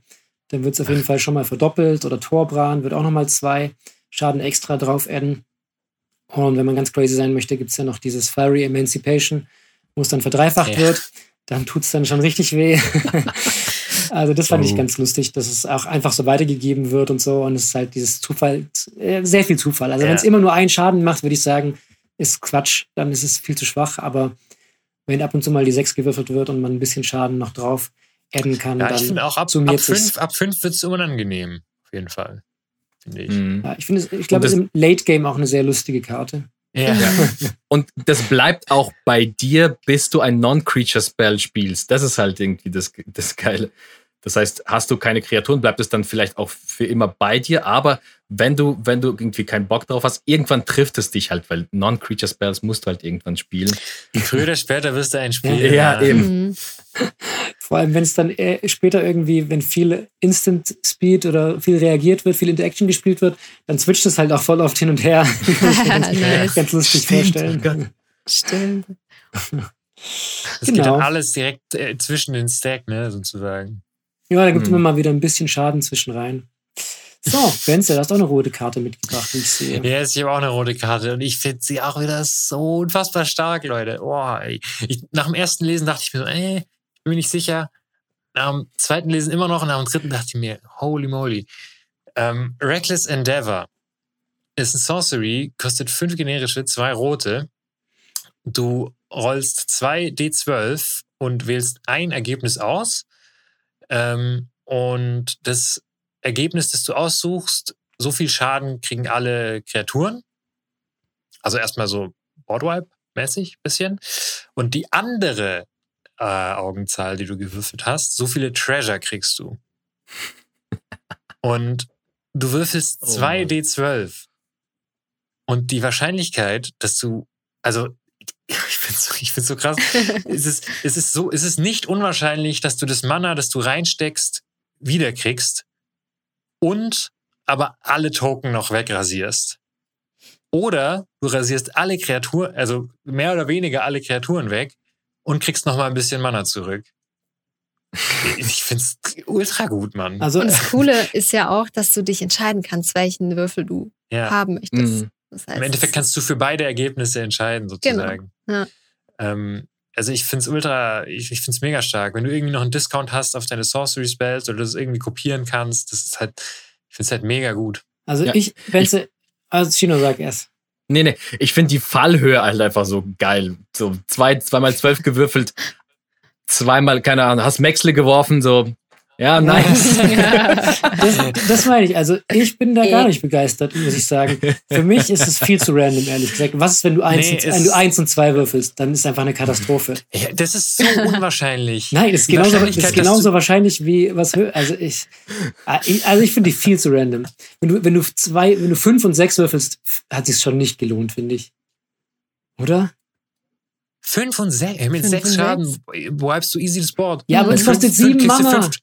dann wird es auf jeden Fall schon mal verdoppelt oder Torbran wird auch nochmal zwei Schaden extra drauf adden. Und wenn man ganz crazy sein möchte, gibt es ja noch dieses Fiery Emancipation, wo es dann verdreifacht Ja. wird. Dann tut es dann schon richtig weh. *laughs* also das fand ich Oh. ganz lustig, dass es auch einfach so weitergegeben wird und so. Und es ist halt dieses Zufall, äh, sehr viel Zufall. Also Ja. wenn es immer nur einen Schaden macht, würde ich sagen, ist Quatsch. Dann ist es viel zu schwach. Aber wenn ab und zu mal die 6 gewürfelt wird und man ein bisschen Schaden noch drauf adden kann, Ja, dann ich finde auch ab, ab summiert sich's. 5 ab fünf wird es unangenehm. Auf jeden Fall. Finde ich. Mhm. Ja, ich finde, es- ich glaube, es das- ist im Late Game auch eine sehr lustige Karte. Ja. Und das bleibt auch bei dir, bis du ein Non-Creature-Spell spielst. Das ist halt irgendwie das, das Geile. Das heißt, hast du keine Kreaturen, bleibt es dann vielleicht auch für immer bei dir. Aber wenn du, wenn du irgendwie keinen Bock drauf hast, irgendwann trifft es dich halt, weil Non-Creature-Spells musst du halt irgendwann spielen. Früher oder später wirst du ein Spiel. Ja, eben. Vor allem, wenn es dann äh, später irgendwie, wenn viel Instant Speed oder viel reagiert wird, viel Interaction gespielt wird, dann switcht es halt auch voll oft hin und her. *laughs* Kann ich mir *laughs* ganz, Nice. ganz lustig Stimmt, vorstellen. Stimmt. Das geht Genau. dann alles direkt äh, zwischen den Stack, ne, sozusagen. Ja, da gibt es Hm. immer mal wieder ein bisschen Schaden zwischen rein. So, *laughs* Benzel, du hast auch eine rote Karte mitgebracht, wie ich sehe. Ja, ich habe auch eine rote Karte und ich finde sie auch wieder so unfassbar stark, Leute. Oh, ey. ich, nach dem ersten Lesen dachte ich mir so, ey, ich bin mir nicht sicher. Nach dem zweiten Lesen immer noch und nach dem dritten dachte ich mir, holy moly. Ähm, Reckless Endeavor ist ein Sorcery, kostet fünf generische, zwei rote. Du rollst zwei D12 und wählst ein Ergebnis aus. Ähm, und das Ergebnis, das du aussuchst, so viel Schaden kriegen alle Kreaturen. Also erstmal so Boardwipe-mäßig bisschen. Und die andere äh, Augenzahl, die du gewürfelt hast, so viele Treasure kriegst du. *laughs* Und du würfelst Oh zwei Mann. D12. Und die Wahrscheinlichkeit, dass du, also ich finde so, ich find's so krass, *laughs* es ist, es ist so, es ist nicht unwahrscheinlich, dass du das Mana, das du reinsteckst, wiederkriegst und aber alle Token noch wegrasierst. Oder du rasierst alle Kreaturen, also mehr oder weniger alle Kreaturen weg und kriegst noch mal ein bisschen Mana zurück. *laughs* Ich find's ultra gut, Mann. Also, Und das *laughs* Coole ist ja auch, dass du dich entscheiden kannst, welchen Würfel du ja. haben möchtest. Mhm. Das heißt, Im Endeffekt kannst du für beide Ergebnisse entscheiden, sozusagen. Genau, ja. Ähm, also ich finde es ultra, ich, ich finde es mega stark. Wenn du irgendwie noch einen Discount hast auf deine Sorcery Spells oder das irgendwie kopieren kannst, das ist halt, ich finde es halt mega gut. also Ja. ich, Benzel, also Chino, sag erst. Nee, nee, ich finde die Fallhöhe halt einfach so geil. So zwei, zweimal zwölf gewürfelt, zweimal, keine Ahnung, hast Maxle geworfen, so, ja, nice. *laughs* Das, das meine ich. Also ich bin da gar Eh. nicht begeistert, muss ich sagen. Für mich ist es viel zu random, ehrlich gesagt. Was ist, wenn du eins, Nee, und, es- wenn du eins und zwei würfelst? Dann ist einfach eine Katastrophe. Ja, das ist so *laughs* unwahrscheinlich. Nein, das ist genauso, das ist genauso wahrscheinlich wie was Also ich, ah, ich- also ich finde die viel zu random. Wenn du, wenn du zwei, wenn du fünf und sechs würfelst, hat sich schon nicht gelohnt, finde ich. Oder? Fünf und sechs, mit Fünf sechs Schaden wipest du easy das Board. Ja, aber es kostet sieben Mana. Fünf,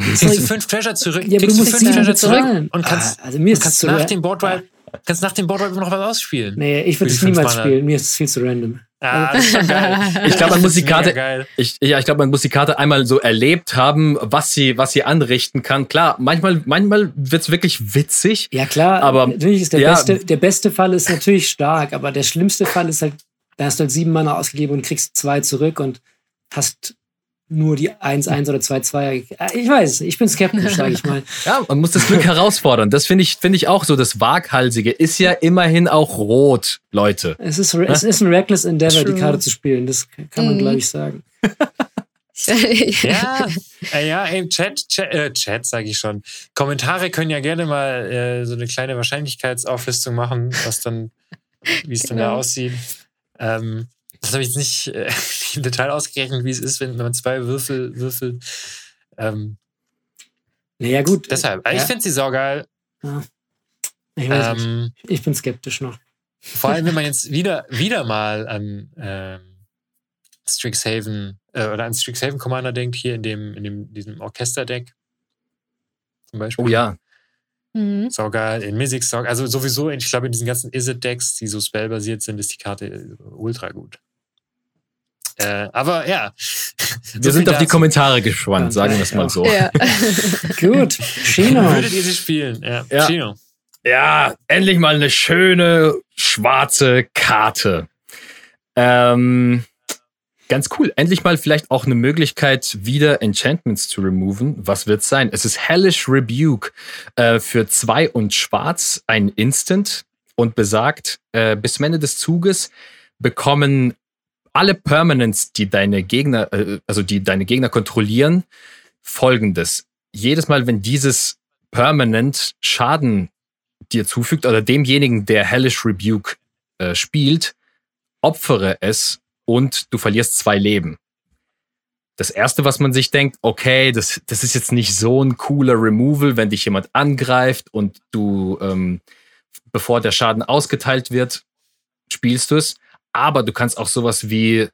kriegst du fünf Treasure zurück, Ja, kriegst du musst fünf Treasure zurück bezahlen. und kannst, Ah, also mir ist kannst nach dem Boardwipe, kannst nach dem Boardwipe noch was ausspielen. Nee, ich würde es niemals spielen. Mir ist es viel zu random. Ah, das ist schon geil. *laughs* Ich glaube, man muss die Karte, ich, ja, ich glaube, man muss die Karte einmal so erlebt haben, was sie, was sie anrichten kann. Klar, manchmal, manchmal wird's wirklich witzig. Ja, klar, Aber, natürlich ist der, ja. beste, der beste Fall ist natürlich stark, aber der schlimmste Fall ist halt, da hast du halt sieben Mana ausgegeben und kriegst zwei zurück und hast nur die 1-1 oder 2-2. Ich weiß, ich bin skeptisch, sage ich mal. *laughs* Ja, man muss das Glück herausfordern. Das finde ich, finde ich auch so. Das Waghalsige ist ja immerhin auch rot, Leute. Es ist, es ist ein reckless Endeavor, True. die Karte zu spielen. Das kann man, Mhm. glaube ich, sagen. *laughs* Ja, äh, ja, ey, Chat, Chat, äh, Chat sage ich schon. Kommentare können ja gerne mal äh, so eine kleine Wahrscheinlichkeitsauflistung machen, was dann, wie es dann da Genau. aussieht. Ähm, das habe ich jetzt nicht äh, im Detail ausgerechnet, wie es ist, wenn, wenn man zwei Würfel würfelt. Ähm, Naja, gut. deshalb, äh, ja, ich finde sie saugeil. ich, weiß nicht. Ähm, ich bin skeptisch noch. vor allem, wenn man jetzt *laughs* wieder, wieder mal an ähm, Strixhaven äh, oder an Strixhaven Commander denkt, hier in dem, in dem, diesem Orchesterdeck. Zum Beispiel. Oh ja. Mhm. Saugeil, in Mythic saugeil. Also sowieso, ich glaube, in diesen ganzen Izzet-Decks, die so spellbasiert sind, ist die Karte ultra gut. Äh, aber ja. Wir sind auf die Kommentare gespannt, sagen wir es mal so. Ja. *laughs* Gut. Chino. Würdet ihr sie spielen? Ja. Ja. Chino. Ja, endlich mal eine schöne schwarze Karte. Ähm, ganz cool. Endlich mal vielleicht auch eine Möglichkeit, wieder Enchantments zu removen. Was wird's sein? Es ist Hellish Rebuke äh, für zwei und schwarz, ein Instant und besagt, äh, bis zum Ende des Zuges bekommen alle Permanents, die deine Gegner, äh, also die deine Gegner kontrollieren, folgendes. Jedes Mal, wenn dieses Permanent Schaden dir zufügt oder demjenigen, der Hellish Rebuke äh, spielt, opfere es und du verlierst zwei Leben. Das erste, was man sich denkt, okay, das, das ist jetzt nicht so ein cooler Removal, wenn dich jemand angreift und du, ähm, bevor der Schaden ausgeteilt wird, spielst du es. Aber du kannst auch sowas wie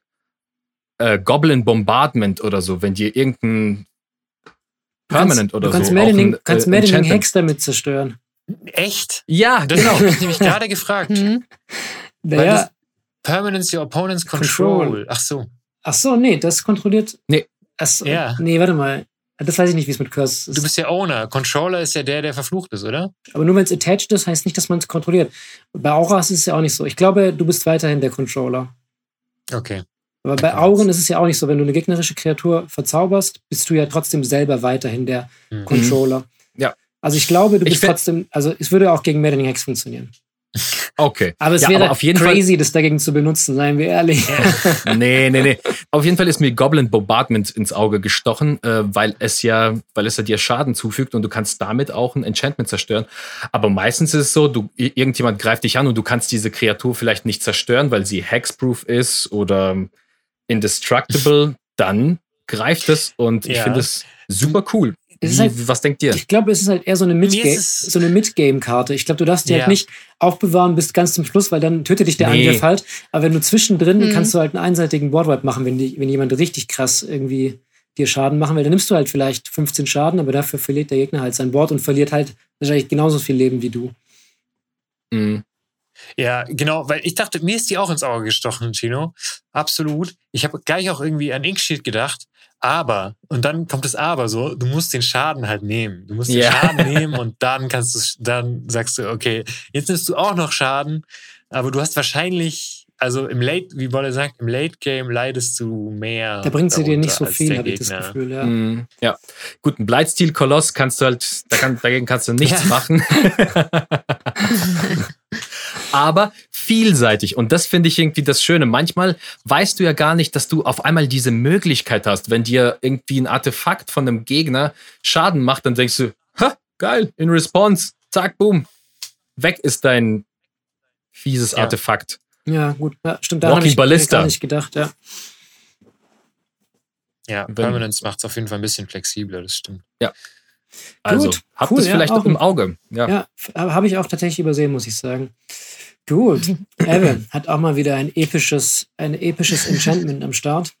äh, Goblin Bombardment oder so, wenn dir irgendein Permanent du oder kannst so. Maddening, auch ein, kannst äh, Maddening Hex damit zerstören. Echt? Ja, Das genau. habe ich *laughs* nämlich gerade gefragt. Mhm. Weil Naja, das Permanence your opponent's control. Control. Ach so. ach so, nee, das kontrolliert. Nee. Ach so, Ja. Nee, warte mal. Das weiß ich nicht, wie es mit Curse Du ist. bist ja Owner. Controller ist ja der, der verflucht ist, oder? Aber nur wenn es attached ist, heißt nicht, dass man es kontrolliert. Bei Auras ist es ja auch nicht so. Ich glaube, du bist weiterhin der Controller. Okay. Aber bei Okay. Auren ist es ja auch nicht so. Wenn du eine gegnerische Kreatur verzauberst, bist du ja trotzdem selber weiterhin der Mhm. Controller. Ja. Also ich glaube, du bist trotzdem, also es würde auch gegen Maddening Hex funktionieren. Okay. Aber es ja, wäre aber auf jeden crazy, das dagegen zu benutzen, seien wir ehrlich. Fall. Nee, nee, nee. Auf jeden Fall ist mir Goblin Bombardment ins Auge gestochen, äh, weil es ja, weil es ja dir Schaden zufügt und du kannst damit auch ein Enchantment zerstören. Aber meistens ist es so, du, irgendjemand greift dich an und du kannst diese Kreatur vielleicht nicht zerstören, weil sie hexproof ist oder indestructible. Dann greift es und ich Ja. finde es super cool. Wie, halt- was denkt ihr? Ich glaube, es ist halt eher so eine Mid-Game- ist es- so eine Mid-Game-Karte. Ich glaube, du darfst die Ja. halt nicht aufbewahren bis ganz zum Schluss, weil dann tötet dich der Nee. Angriff halt. Aber wenn du zwischendrin, Mhm. kannst du halt einen einseitigen Boardwipe machen, wenn, die, wenn jemand richtig krass irgendwie dir Schaden machen will. Dann nimmst du halt vielleicht 15 Schaden, aber dafür verliert der Gegner halt sein Board und verliert halt wahrscheinlich genauso viel Leben wie du. Mhm. Ja, genau, weil ich dachte, mir ist die auch ins Auge gestochen, Chino. Absolut. Ich habe gleich auch irgendwie an Inkshield gedacht. Aber, und dann kommt das Aber so, du musst den Schaden halt nehmen. Du musst den Ja. Schaden nehmen *laughs* und dann kannst du, dann sagst du, okay, jetzt nimmst du auch noch Schaden, aber du hast wahrscheinlich, also im Late, wie Wolle sagt, im Late Game leidest du mehr. Da bringt sie dir nicht so viel, habe ich das. Gefühl. Ja. Mhm. Ja, gut, ein Blightsteel-Koloss kannst du halt, da kann, dagegen kannst du nichts machen. *laughs* *laughs* Aber vielseitig. Und das finde ich irgendwie das Schöne. Manchmal weißt du ja gar nicht, dass du auf einmal diese Möglichkeit hast. Wenn dir irgendwie ein Artefakt von einem Gegner Schaden macht, dann denkst du, ha, geil, in Response, zack, boom. Weg ist dein fieses Ja. Artefakt. Ja, gut. Ja, stimmt, Walking habe ich Ballista. gar nicht gedacht. Ja. Ja, Permanence macht es auf jeden Fall ein bisschen flexibler, das stimmt. Also, Gut, habt cool, es ja, vielleicht auch auch im Auge. Ja. Ja, habe ich auch tatsächlich übersehen, muss ich sagen. Gut. *laughs* Evan hat auch mal wieder ein episches, ein episches Enchantment am Start.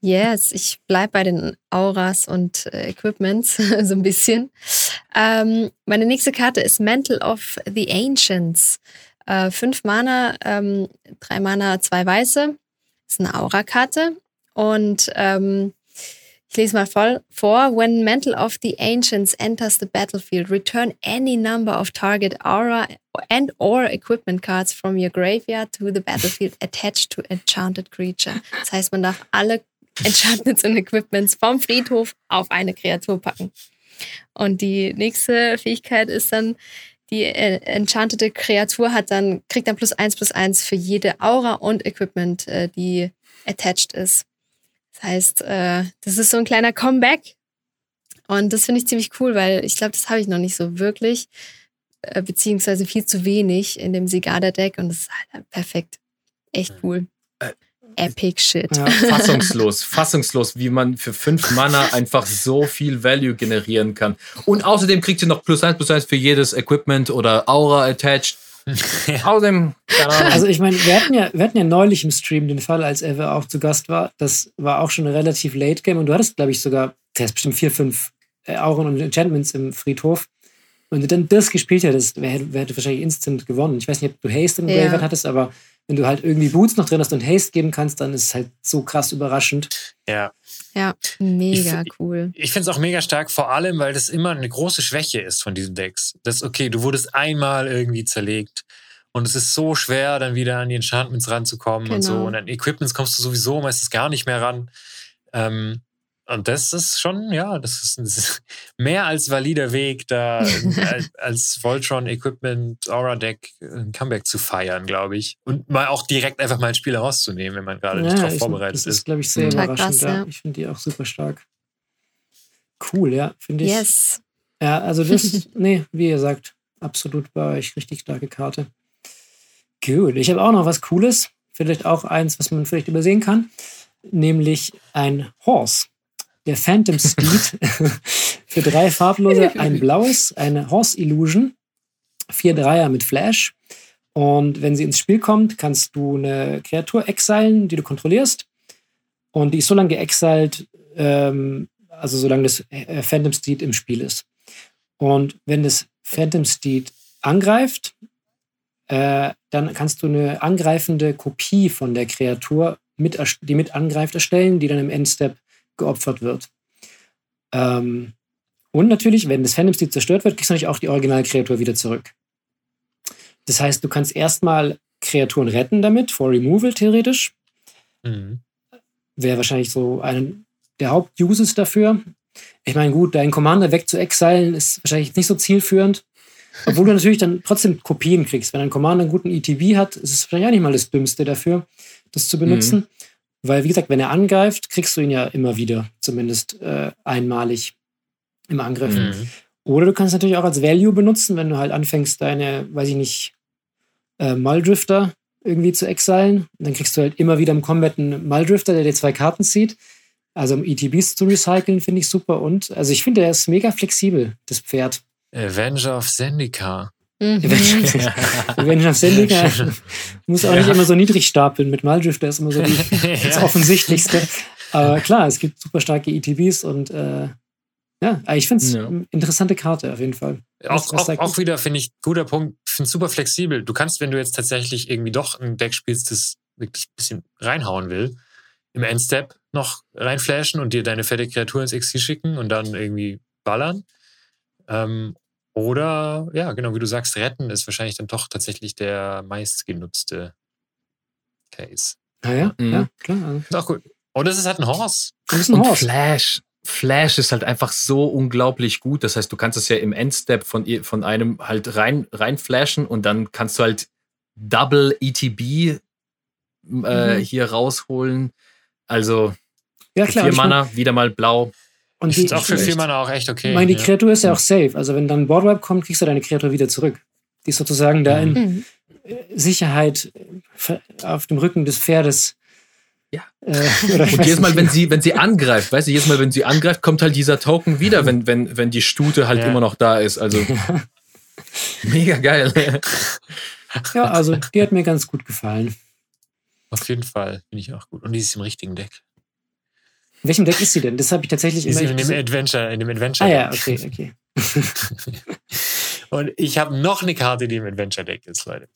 Yes, ich bleibe bei den Auras und äh, Equipments *laughs* so ein bisschen. Ähm, meine nächste Karte ist Mantle of the Ancients. Äh, fünf Mana, ähm, drei Mana, zwei Weiße. ist eine Aura-Karte. Und ähm, ich lese mal voll vor. When Mantle of the Ancients enters the battlefield, return any number of target aura and or equipment cards from your graveyard to the battlefield attached to enchanted creature. Das heißt, man darf alle Enchantments *laughs* und Equipments vom Friedhof auf eine Kreatur packen. Und die nächste Fähigkeit ist dann, die äh, enchantete Kreatur hat dann, kriegt dann plus eins plus eins für jede Aura und Equipment, äh, die attached ist. Das heißt, äh, das ist so ein kleiner Comeback. Und das finde ich ziemlich cool, weil ich glaube, das habe ich noch nicht so wirklich, äh, beziehungsweise viel zu wenig in dem Sigada-Deck und das ist halt perfekt. Echt cool. Epic Shit. Ja. *laughs* fassungslos, fassungslos, wie man für fünf Mana einfach so viel Value generieren kann. Und außerdem kriegt ihr noch plus eins plus eins für jedes Equipment oder Aura attached. *laughs* Außerdem, keine Ahnung. Also ich meine, wir hatten ja, wir hatten ja neulich im Stream den Fall, als Eve auch zu Gast war. Das war auch schon ein relativ late Game und du hattest, glaube ich, sogar, du hast bestimmt vier, fünf äh, Auren und Enchantments im Friedhof. Und wenn du dann das gespielt hättest, wer hätte, wer hätte wahrscheinlich instant gewonnen. Ich weiß nicht, ob du Haste im Ja. Graveyard hattest, aber wenn du halt irgendwie Boots noch drin hast und Haste geben kannst, dann ist es halt so krass überraschend. Ja. Ja, mega Ich- cool. Ich finde es auch mega stark, vor allem, weil das immer eine große Schwäche ist von diesen Decks. Das okay, du wurdest einmal irgendwie zerlegt. Und es ist so schwer, dann wieder an die Enchantments ranzukommen und so. Genau. Und an Equipments kommst du sowieso meistens gar nicht mehr ran. Ähm, und das ist schon, ja, das ist ein *laughs* mehr als valider Weg, da *laughs* als, als Voltron Equipment Aura Deck ein Comeback zu feiern, glaube ich. Und mal auch direkt einfach mal ein Spiel herauszunehmen, wenn man gerade nicht darauf vorbereitet das ist. ist, glaube ich, sehr Total überraschend. krass, ja. ja. Ich finde die auch super stark. Cool, ja, finde ich. Yes. Ja, also das, *laughs* nee, wie ihr sagt, absolut bei euch richtig starke Karte. Gut, ich habe auch noch was Cooles, vielleicht auch eins, was man vielleicht übersehen kann, nämlich ein Horse. Der Phantom Steed *laughs* für drei farblose, *laughs* ein blaues, eine Horse Illusion, vier Dreier mit Flash. Und wenn sie ins Spiel kommt, kannst du eine Kreatur exilen, die du kontrollierst. Und die ist so lange geexiled, ähm, also solange das äh, Phantom Steed im Spiel ist. Und wenn das Phantom Steed angreift, äh, dann kannst du eine angreifende Kopie von der Kreatur, mit, die mit angreift, erstellen, die dann im Endstep geopfert wird. Ähm, und natürlich, wenn das Phantom Steed zerstört wird, kriegst du natürlich auch die Originalkreatur wieder zurück. Das heißt, du kannst erstmal Kreaturen retten damit, vor Removal theoretisch Mhm. wäre wahrscheinlich so ein der Hauptuses dafür. Ich meine, gut, deinen Commander weg zu exilen ist wahrscheinlich nicht so zielführend. Obwohl du natürlich dann trotzdem Kopien kriegst. Wenn ein Commander einen guten ETB hat, ist es wahrscheinlich auch nicht mal das Dümmste dafür, das zu benutzen. Weil, wie gesagt, wenn er angreift, kriegst du ihn ja immer wieder, zumindest äh, einmalig im Angriff. Mhm. Oder du kannst natürlich auch als Value benutzen, wenn du halt anfängst, deine, weiß ich nicht, äh, Muldrifter irgendwie zu exilen. Dann kriegst du halt immer wieder im Combat einen Muldrifter, der dir zwei Karten zieht. Also um ETBs zu recyceln, finde ich super. Und also ich finde, er ist mega flexibel, das Pferd. Avenger of Zendikar. Mhm. Wenn *laughs* auf Sendika *laughs* muss auch nicht Ja. immer so niedrig stapeln. Mit Muldrifter ist immer so die, *laughs* das. Offensichtlichste. Aber klar, es gibt super starke ETBs und äh, ja, ich finde es Ja. eine interessante Karte auf jeden Fall. Auch, auch, auch wieder, finde ich, guter Punkt. Ich finde super flexibel. Du kannst, wenn du jetzt tatsächlich irgendwie doch ein Deck spielst, das wirklich ein bisschen reinhauen will, im Endstep noch reinflashen und dir deine fette Kreatur ins Exil schicken und dann irgendwie ballern. Ähm, oder, ja, genau, wie du sagst, retten ist wahrscheinlich dann doch tatsächlich der meistgenutzte Case. Ah ja, Mhm. ja, klar. Also, Ist auch gut. Und es ist halt ein Horse. du bist ein Und Horse. Flash. Flash ist halt einfach so unglaublich gut. Das heißt, du kannst es ja im Endstep von, ihr- von einem halt rein, rein flashen und dann kannst du halt Double ETB äh, Mhm. hier rausholen. Also Ja, klar. vier Mana, wieder mal blau. Und Ich die, finde es auch für Mana auch echt okay. ich meine, die ja. Kreatur ist ja auch safe. Also wenn dann Boardwipe kommt, kriegst du deine Kreatur wieder zurück. Die ist sozusagen da in Mhm. Sicherheit äh, auf dem Rücken des Pferdes. Ja. Äh, *laughs* Und jedes Mal, wenn sie, wenn sie angreift, weißt du, jedes Mal, wenn sie angreift, kommt halt dieser Token wieder, wenn, wenn, wenn die Stute halt Ja. immer noch da ist. Also *laughs* mega geil. Ja, also die hat mir ganz gut gefallen. Auf jeden Fall, finde ich auch gut. Und die ist im richtigen Deck. In welchem Deck ist sie denn? Das habe ich tatsächlich Die ist immer. in dem Adventure, in dem Adventure. ah ja, okay, okay. *laughs* Und ich habe noch eine Karte, die im Adventure Deck ist, Leute.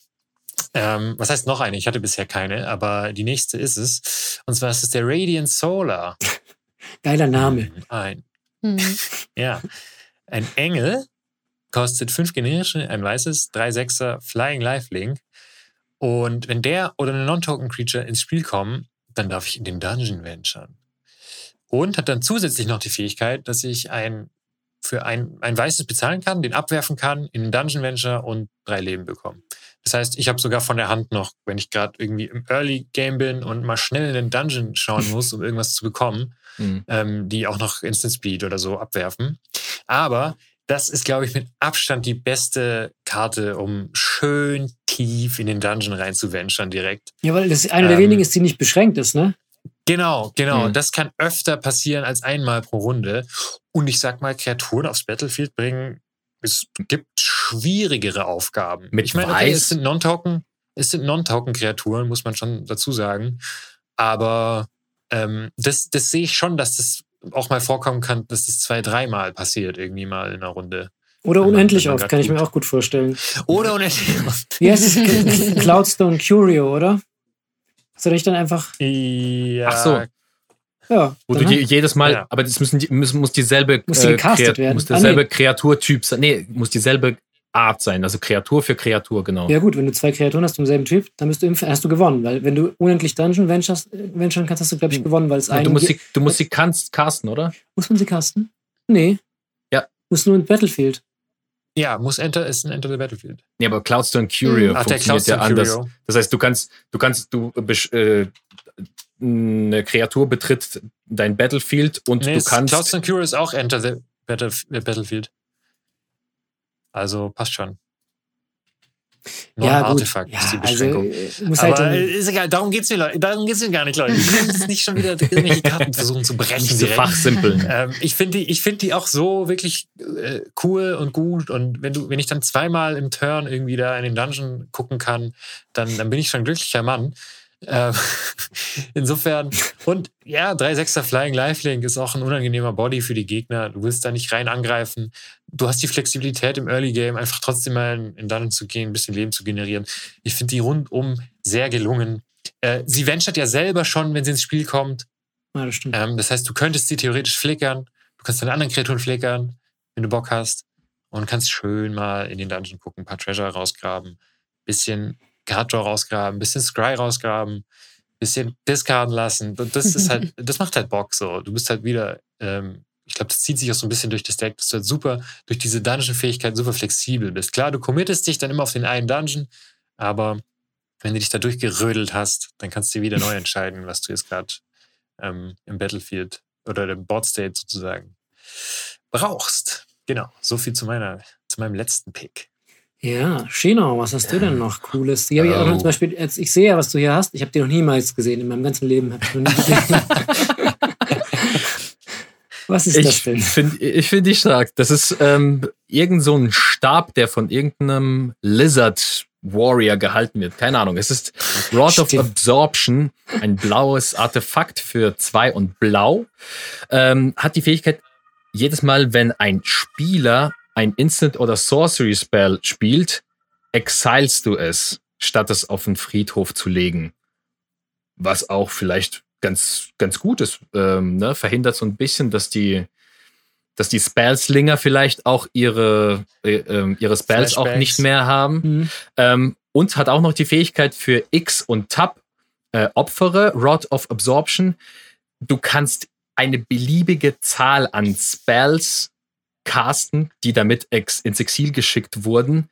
Ähm, was heißt noch eine? Ich hatte bisher keine, aber die nächste ist es. Und zwar ist es der Radiant Solar. *laughs* Geiler Name. Ein, Mhm. *laughs* ja, ein Engel kostet fünf generische, ein weißes, drei Sechser Flying Lifelink. Und wenn der oder eine Non-Token-Creature ins Spiel kommen, dann darf ich in den Dungeon venturen. Und hat dann zusätzlich noch die Fähigkeit, dass ich ein für ein, ein weißes bezahlen kann, den abwerfen kann, in den Dungeon Venture und drei Leben bekommen. Das heißt, ich habe sogar von der Hand noch, wenn ich gerade irgendwie im Early Game bin und mal schnell in den Dungeon schauen *laughs* muss, um irgendwas zu bekommen, Mhm. ähm, die auch noch Instant Speed oder so abwerfen. Aber das ist, glaube ich, mit Abstand die beste Karte, um schön tief in den Dungeon reinzuventuren direkt. Ja, weil das eine der Ähm, wenigen ist, die nicht beschränkt ist, ne? Genau, genau. Mhm. Das kann öfter passieren als einmal pro Runde. Und ich sag mal, Kreaturen aufs Battlefield bringen, es gibt schwierigere Aufgaben. Mit ich meine, okay, es sind Non-Token, es sind Non-Token-Kreaturen, muss man schon dazu sagen. Aber ähm, das, das sehe ich schon, dass das auch mal vorkommen kann, dass das zwei, dreimal passiert, irgendwie mal in einer Runde. Oder man- unendlich oft, kann ich mir tut. auch gut vorstellen. Oder unendlich. Wie heißt es? Cloudstone Curio, oder? Soll ich dann einfach. ja, Ach so. Ja. Wo du die, jedes Mal, Ja. aber das müssen, die- muss, muss dieselbe, Muss die gecastet Kreat- werden? muss Ah, derselbe nee. Kreaturtyp sein. Nee, muss dieselbe Art sein. Also Kreatur für Kreatur, genau. Ja, gut, wenn du zwei Kreaturen hast vom selben Typ, dann bist du im, hast du gewonnen. Weil wenn du unendlich Dungeon venturest, äh, venturen kannst, hast du, glaube ich, gewonnen, weil es einen. du musst sie, du musst sie kannst, casten, oder? muss man sie casten? Nee. Ja. Muss nur in Battlefield. Ja, muss Enter, ist ein Enter the Battlefield. Nee, aber Cloudstone Curio. Ach, funktioniert ja anders. Curio. Das heißt, du kannst, du kannst, du äh, eine Kreatur betritt dein Battlefield und Nee, du kannst. Cloudstone Curio ist auch Enter the äh, Battlefield. Also passt schon. Ja, gut. Non-Artefakt Ja, ist die also, Beschränkung. muss halt Aber äh, ist egal, darum mir, Leute. Darum geht's mir gar nicht, Leute. Ich will jetzt nicht schon wieder irgendwelche Karten versuchen zu brechen. direkt. fachsimpeln. Ähm, ich finde die, ich finde die auch so wirklich äh, cool und gut. Und wenn du, wenn ich dann zweimal im Turn irgendwie da in den Dungeon gucken kann, dann, dann bin ich schon ein glücklicher Mann. Ähm, *laughs* insofern, und ja, 3-6er Flying Lifelink ist auch ein unangenehmer Body für die Gegner. Du willst da nicht rein angreifen. Du hast die Flexibilität im Early Game, einfach trotzdem mal in, in Dungeon zu gehen, ein bisschen Leben zu generieren. Ich finde die rundum sehr gelungen. Äh, sie venturet ja selber schon, wenn sie ins Spiel kommt. Ja, das stimmt. Ähm, das heißt, du könntest sie theoretisch flickern. Du kannst deine anderen Kreaturen flickern, wenn du Bock hast. Und kannst schön mal in den Dungeon gucken, ein paar Treasure rausgraben, bisschen Card Draw rausgraben, bisschen Scry rausgraben, bisschen discarden lassen. Und das ist halt, *laughs* das macht halt Bock so. Du bist halt wieder, ähm, ich glaube, das zieht sich auch so ein bisschen durch das Deck, dass du halt super durch diese Dungeon-Fähigkeit super flexibel bist. Klar, du committest dich dann immer auf den einen Dungeon, aber wenn du dich da durchgerödelt hast, dann kannst du dir wieder neu *laughs* entscheiden, was du jetzt gerade ähm, im Battlefield oder dem Board State sozusagen brauchst. Genau, so viel zu meiner, zu meinem letzten Pick. Ja, Chino, was hast du denn noch Cooles? Die hab ich, auch noch Oh. zum Beispiel, jetzt, ich sehe ja, was du hier hast. Ich habe die noch niemals gesehen. In meinem ganzen Leben habe ich noch nie gesehen. *laughs* was ist das Ich denn? finde ich find die stark. Das ist ähm, irgend so ein Stab, der von irgendeinem Lizard Warrior gehalten wird. Keine Ahnung. Es ist Rod of. Absorption, ein blaues Artefakt für zwei und blau. Ähm, hat die Fähigkeit, jedes Mal, wenn ein Spieler ein Instant oder Sorcery Spell spielt, exilst du es, statt es auf den Friedhof zu legen. Was auch vielleicht ganz, ganz gut ist. Ähm, ne? Verhindert so ein bisschen, dass die, dass die Spellslinger vielleicht auch ihre, äh, ähm, ihre Spells auch Flashbacks. nicht mehr haben. Hm. Ähm, und hat auch noch die Fähigkeit für X und Tab äh, Opfere, Rod of Absorption. Du kannst eine beliebige Zahl an Spells casten, die damit ex ins Exil geschickt wurden,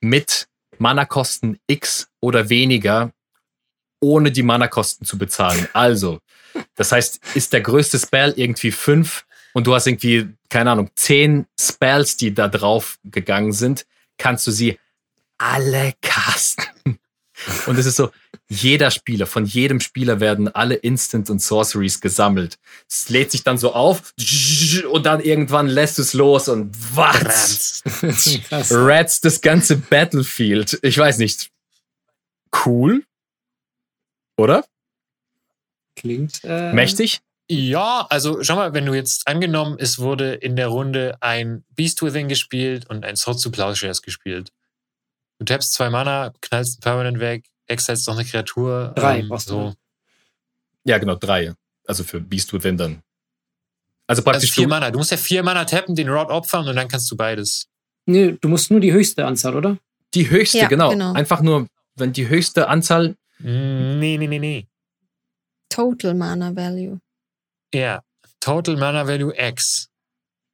mit Mana-Kosten X oder weniger, ohne die Mana-Kosten zu bezahlen. Also, das heißt, ist der größte Spell irgendwie fünf und du hast irgendwie, keine Ahnung, zehn Spells, die da drauf gegangen sind, kannst du sie alle casten. Und es ist so, jeder Spieler, von jedem Spieler werden alle Instant und Sorceries gesammelt. Es lädt sich dann so auf und dann irgendwann lässt es los und was? *laughs* Rats das ganze Battlefield. Ich weiß nicht. Cool? Oder? Klingt äh, Mächtig? Ja, also schau mal, wenn du jetzt angenommen, es wurde in der Runde ein Beast Within gespielt und ein Sword to Plowshares gespielt. Du tappst zwei Mana, knallst ein Permanent weg, exilst noch eine Kreatur. Drei ähm, brauchst du, so. ne? Ja, genau, drei. Also für Beast Within dann. Also Also praktisch vier du, Mana. Du musst ja vier Mana tappen, den Rod opfern und dann kannst du beides. Nee, du musst nur die höchste Anzahl, oder? die höchste, Ja, genau. genau. Einfach nur, wenn die höchste Anzahl Nee, nee, nee, nee. Total Mana Value. Ja. Total Mana Value X.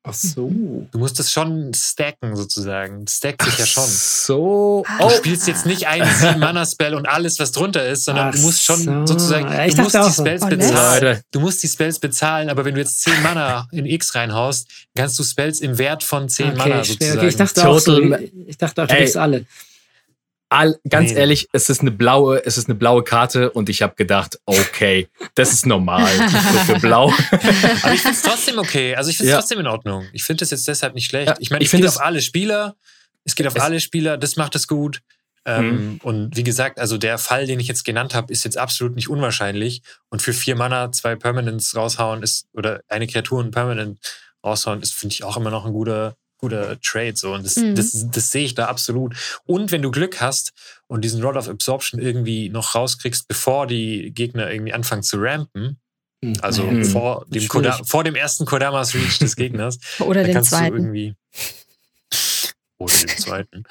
Ach so. Du musst das schon stacken, sozusagen. Das stackt sich ja schon. so. Ah. Du Oh, spielst jetzt nicht einen *laughs* sieben Mana Spell und alles, was drunter ist, sondern Ach du musst schon so. sozusagen, Ja, ich du musst dachte die auch so. Spells Oh, bezahlen. Leute. Du musst die Spells bezahlen, aber wenn du jetzt 10 Mana in X reinhaust, kannst du Spells im Wert von 10 Okay, Mana ich, sozusagen. okay, ich dachte auch so. Total- Ich dachte auch, du Ey. alle. All, ganz Nee. ehrlich, es ist eine blaue, es ist eine blaue Karte und ich habe gedacht, okay, das ist normal für blau. *laughs* aber ich finde es trotzdem okay. Also ich finde es Ja. trotzdem in Ordnung. Ich finde es jetzt deshalb nicht schlecht. Ja, ich meine, ich es find geht es- auf alle Spieler. Es geht auf alle Spieler. Das macht es gut. Ähm, Und wie gesagt, also der Fall, den ich jetzt genannt habe, ist jetzt absolut nicht unwahrscheinlich. Und für vier Mana zwei Permanents raushauen ist, oder eine Kreatur und Permanent raushauen, ist, finde ich auch immer noch ein guter, guter Trade. So. Und das, Mhm. das, das sehe ich da absolut. Und wenn du Glück hast und diesen Rod of Absorption irgendwie noch rauskriegst, bevor die Gegner irgendwie anfangen zu rampen, Hm, also naja, vor, dem. Koda vor dem ersten Kodamas Reach des Gegners, *laughs* Oder dann den kannst du zweiten. irgendwie. Oder den zweiten.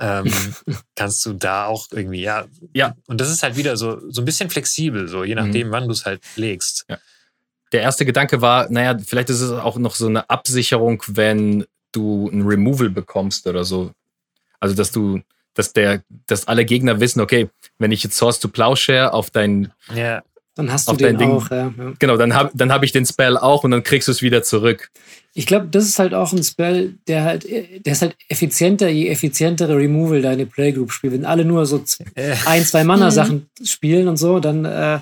ähm, *laughs* kannst du da auch irgendwie, ja. Ja. Und das ist halt wieder so, so ein bisschen flexibel, so je nachdem, wann du es halt legst. Der erste Gedanke war, naja, vielleicht ist es auch noch so eine Absicherung, wenn du ein Removal bekommst oder so. Also, dass du, dass der, dass alle Gegner wissen, okay, wenn ich jetzt Source to Plowshare auf dein, Ja, Dann hast du auf den dein Ding. auch, ja. ja. genau, dann habe dann hab ich den Spell auch und dann kriegst du es wieder zurück. Ich glaube, das ist halt auch ein Spell, der halt, der ist halt effizienter, je effizientere Removal deine Playgroup spielt. Wenn alle nur so Äh, ein, zwei Mana-Sachen spielen und so, dann äh,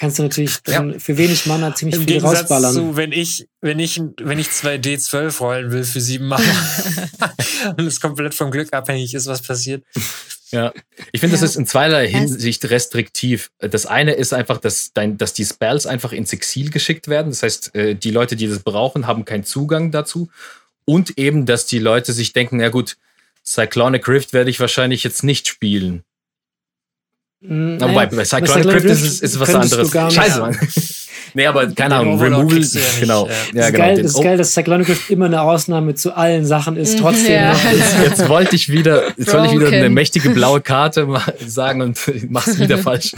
kannst du natürlich dann für wenig Mana ziemlich Im viel Gegensatz rausballern. zu, wenn ich, wenn ich, wenn ich zwei D12 rollen will für sieben Mana *laughs* und es komplett vom Glück abhängig ist, was passiert. Ja. Ich finde, das Ja. ist in zweierlei Ja, Hinsicht restriktiv. Das eine ist einfach, dass, dein, dass die Spells einfach ins Exil geschickt werden. Das heißt, äh, die Leute, die das brauchen, haben keinen Zugang dazu. Und eben, dass die Leute sich denken, ja gut, Cyclonic Rift werde ich wahrscheinlich jetzt nicht spielen. Na, naja, Wobei, bei Cyclonic Cyclonic Rift ist, ist was anderes. Scheiße, Mann. *laughs* nee, aber keine Ahnung, Removal, ja nicht, genau. ja. Ja, das ist genau. geil, ist geil, dass Cyclonic Rift immer eine Ausnahme zu allen Sachen ist. *laughs* Trotzdem ja. noch. Jetzt, jetzt wollte ich wieder, jetzt wollte ich wieder eine mächtige blaue Karte ma- sagen und *laughs* mach's wieder *laughs* falsch.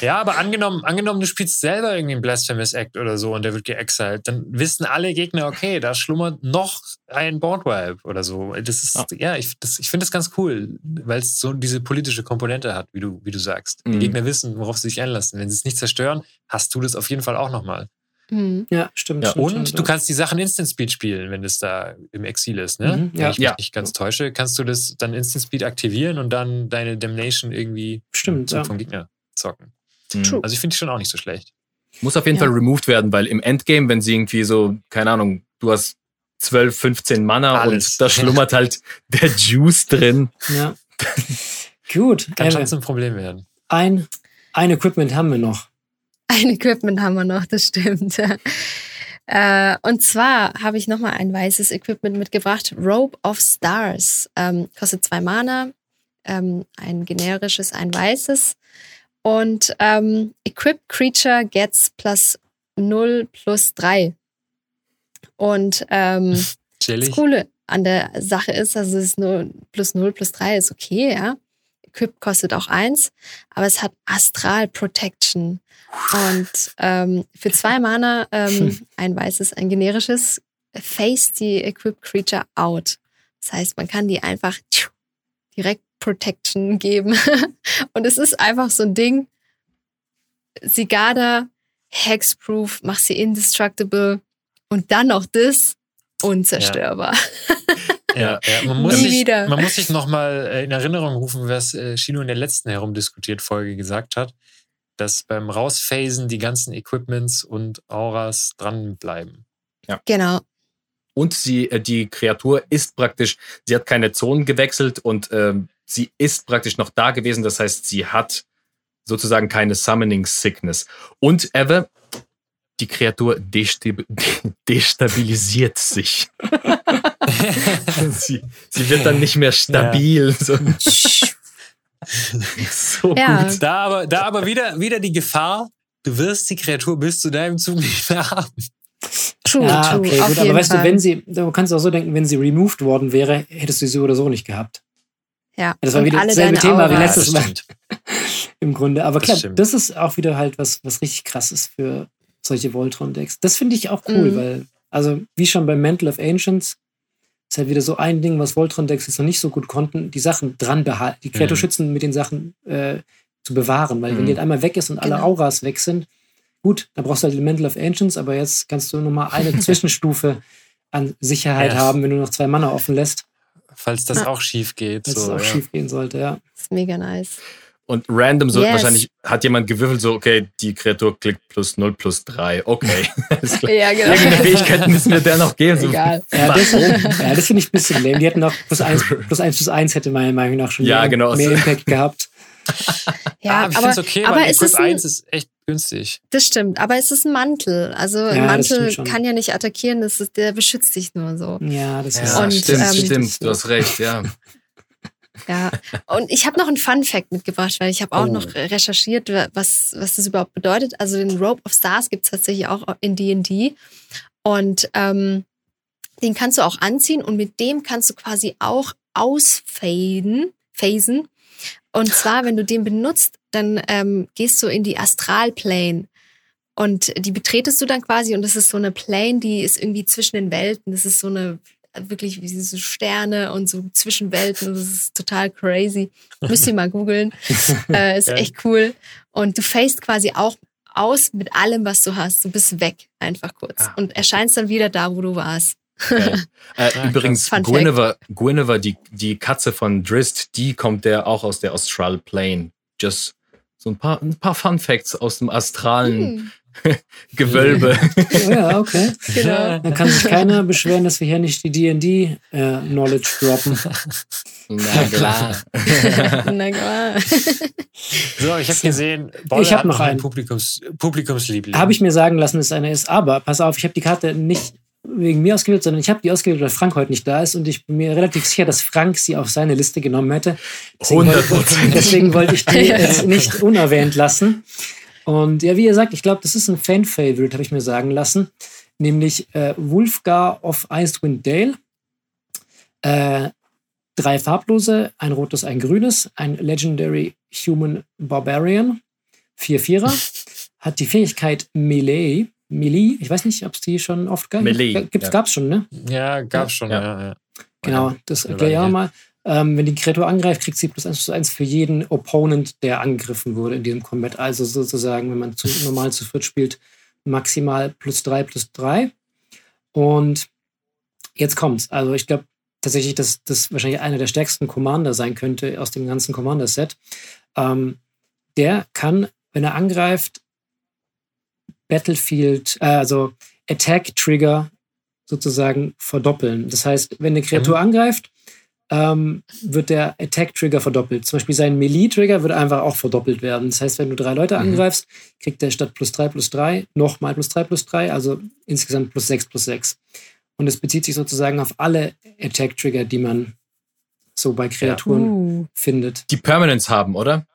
Ja, aber angenommen, angenommen, du spielst selber irgendwie einen Blasphemous Act oder so und der wird geexiled, dann wissen alle Gegner, okay, da schlummert noch ein Boardwipe oder so. Das ist, Ja. ja, ich, das, ich finde das ganz cool, weil es so diese politische Komponente hat, wie du, wie du sagst. Die Mhm. Gegner wissen, worauf sie sich einlassen. Wenn sie es nicht zerstören, hast du das auf jeden Fall auch nochmal. Mhm. Ja, stimmt. Ja, stimmt, Und stimmt, du ja. kannst die Sachen Instant Speed spielen, wenn das da im Exil ist, ne? Mhm, wenn ja. ich mich Ja. nicht ganz täusche, kannst du das dann Instant Speed aktivieren und dann deine Damnation irgendwie Stimmt, vom Gegner zocken. True. Also ich finde es schon auch nicht so schlecht. Muss auf jeden Ja. Fall removed werden, weil im Endgame, wenn sie irgendwie so, keine Ahnung, du hast 12, 15 Mana Alles. und da schlummert halt *laughs* der Juice drin. ja. Gut, Kann schon zum Problem werden. ein, ein Equipment haben wir noch. Ein Equipment haben wir noch, das stimmt. *laughs* Äh, und zwar habe ich nochmal ein weißes Equipment mitgebracht. Robe of Stars. Ähm, kostet zwei Mana. Ähm, ein generisches, ein weißes. Und ähm, Equipped Creature gets plus 0 plus 3. Und ähm, *laughs* Das. Coole an der Sache ist, also es ist nur plus 0 plus 3 ist okay, ja. Equip kostet auch eins, aber es hat Astral Protection. Und ähm, für zwei Mana, ähm, ein weißes, ein generisches, face die Equipped Creature out. Das heißt, man kann die einfach direkt Protection geben. *laughs* Und es ist einfach so ein Ding. Sigada, Hexproof, mach sie indestructible und dann noch das, unzerstörbar. Ja, ja. Man, *laughs* muss Nie sich, wieder. man muss sich nochmal in Erinnerung rufen, was äh, Shino in der letzten herumdiskutiert Folge gesagt hat, dass beim Rausphasen die ganzen Equipments und Auras dranbleiben. Genau. Und sie, äh, die Kreatur ist praktisch, sie hat keine Zonen gewechselt und ähm, sie ist praktisch noch da gewesen. Das heißt, sie hat sozusagen keine Summoning Sickness. Und Ever, die Kreatur destab *laughs* destabilisiert sich. *laughs* sie, sie wird dann nicht mehr stabil. So, *laughs* so Ja. gut. Da aber, da aber wieder, wieder die Gefahr, du wirst die Kreatur bis zu deinem Zug nicht mehr haben. True, Ja, true. okay, gut, aber weißt Fall. du, wenn sie, du kannst auch so denken, wenn sie removed worden wäre, hättest du sie so oder so nicht gehabt. ja. Das war Und wieder dasselbe Thema wie letztes Mal. Im Grunde. Aber Das klar, stimmt. das ist auch wieder halt was, was richtig krass ist für solche Voltron-Decks. Das finde ich auch cool, Mhm. weil, also wie schon beim Mantle of Ancients, ist halt wieder so ein Ding, was Voltron-Decks jetzt noch nicht so gut konnten, die Sachen dran behalten, die Kreatur Mhm. schützen mit den Sachen äh, zu bewahren. Weil wenn Mhm. die halt einmal weg ist und alle Genau. Auras weg sind, gut, dann brauchst du halt den Mantle of Ancients, aber jetzt kannst du nochmal eine *laughs* Zwischenstufe an Sicherheit Ja. haben, wenn du noch zwei Mana offen lässt, Falls das Ja. auch schief geht. dass So, es auch ja. schief gehen sollte, ja. Das ist mega nice. Und random so Yes. wahrscheinlich hat jemand gewürfelt, so, okay, die Kreatur klickt plus 0 plus 3. Okay. *laughs* *laughs* Ja, genau. Irgendeine Fähigkeit müssen wir der noch geben. So, Egal. *laughs* Ja, das, ja, das finde ich ein bisschen lame. Die hätten noch plus eins, plus eins plus eins hätte meiner Meinung nach schon Ja, mehr, genau. mehr Impact gehabt. Ja, ah, ich aber, finde es okay, aber weil es Equip ist ein, 1 ist echt günstig. das stimmt. Aber es ist ein Mantel. Also ein Ja, das Mantel kann ja nicht attackieren, das ist, der beschützt dich nur so. Ja, das Ja, ist Und, stimmt, ähm, stimmt, du hast recht, ja. Ja, und ich habe noch einen Fun Fact mitgebracht, weil ich habe auch Oh. noch recherchiert, was, was das überhaupt bedeutet. Also den Rope of Stars gibt es tatsächlich auch in D&D und ähm, den kannst du auch anziehen und mit dem kannst du quasi auch ausfaden, phasen. Und zwar, wenn du den benutzt, dann ähm, gehst du in die Astralplane und die betretest du dann quasi und das ist so eine Plane, die ist irgendwie zwischen den Welten. Das ist so eine wirklich wie so Sterne und so Zwischenwelten. Das ist total crazy. Müsst ihr mal googeln. *laughs* äh, ist Ja. echt cool. Und du faced quasi auch aus mit allem, was du hast. Du bist weg, einfach kurz. Ah. Und erscheinst dann wieder da, wo du warst. Geil. *laughs* Äh, Ah, übrigens, Fun. Guinevere, Guinevere die, die Katze von Drist, die kommt der auch aus der Astral Plane. Just so ein paar, ein paar Fun Facts aus dem astralen Hm, *laughs* Gewölbe. Oh ja, okay. genau. Dann kann sich keiner beschweren, dass wir hier nicht die D&D-Knowledge droppen. Na klar. *laughs* Na klar. So, ich habe gesehen, Bolle Ich hab noch einen. Publikums, Publikumsliebling. Habe ich mir sagen lassen, dass es eine ist. Aber pass auf, ich habe die Karte nicht wegen mir ausgewählt, sondern ich habe die ausgewählt, weil Frank heute nicht da ist und ich bin mir relativ sicher, dass Frank sie auf seine Liste genommen hätte. Deswegen wollte- 100%. Deswegen wollte ich die *laughs* jetzt nicht unerwähnt lassen. Und ja, wie ihr sagt, ich glaube, das ist ein Fan-Favorite, habe ich mir sagen lassen. Nämlich äh, Wulfgar of Icewind Dale. Äh, drei farblose, ein rotes, ein grünes, ein Legendary Human Barbarian, vier Vierer, *laughs* hat die Fähigkeit Melee. Melee, ich weiß nicht, ob es die schon oft gab. Melee, Gibt's, ja. Gab's schon, ne? ja, gab's schon, Ja. ja. ja. Genau, das erkläre ich auch mal. Ähm, wenn die Kreatur angreift, kriegt sie plus 1 plus 1 für jeden Opponent, der angegriffen wurde in diesem Combat. Also sozusagen, wenn man zu, normal zu viert spielt, maximal plus 3 plus 3. Und jetzt kommt's. Also ich glaube tatsächlich, dass das wahrscheinlich einer der stärksten Commander sein könnte aus dem ganzen Commander-Set. Ähm, der kann, wenn er angreift, Battlefield, äh, also Attack-Trigger sozusagen verdoppeln. Das heißt, wenn eine Kreatur angreift, ähm, wird der Attack-Trigger verdoppelt. Zum Beispiel sein Melee-Trigger wird einfach auch verdoppelt werden. Das heißt, wenn du drei Leute Mhm. angreifst, kriegt der statt plus 3 plus 3 nochmal plus 3 plus 3, also insgesamt plus 6 plus 6. Und es bezieht sich sozusagen auf alle Attack-Trigger, die man so bei Kreaturen Uh. findet. Die Permanence haben, oder?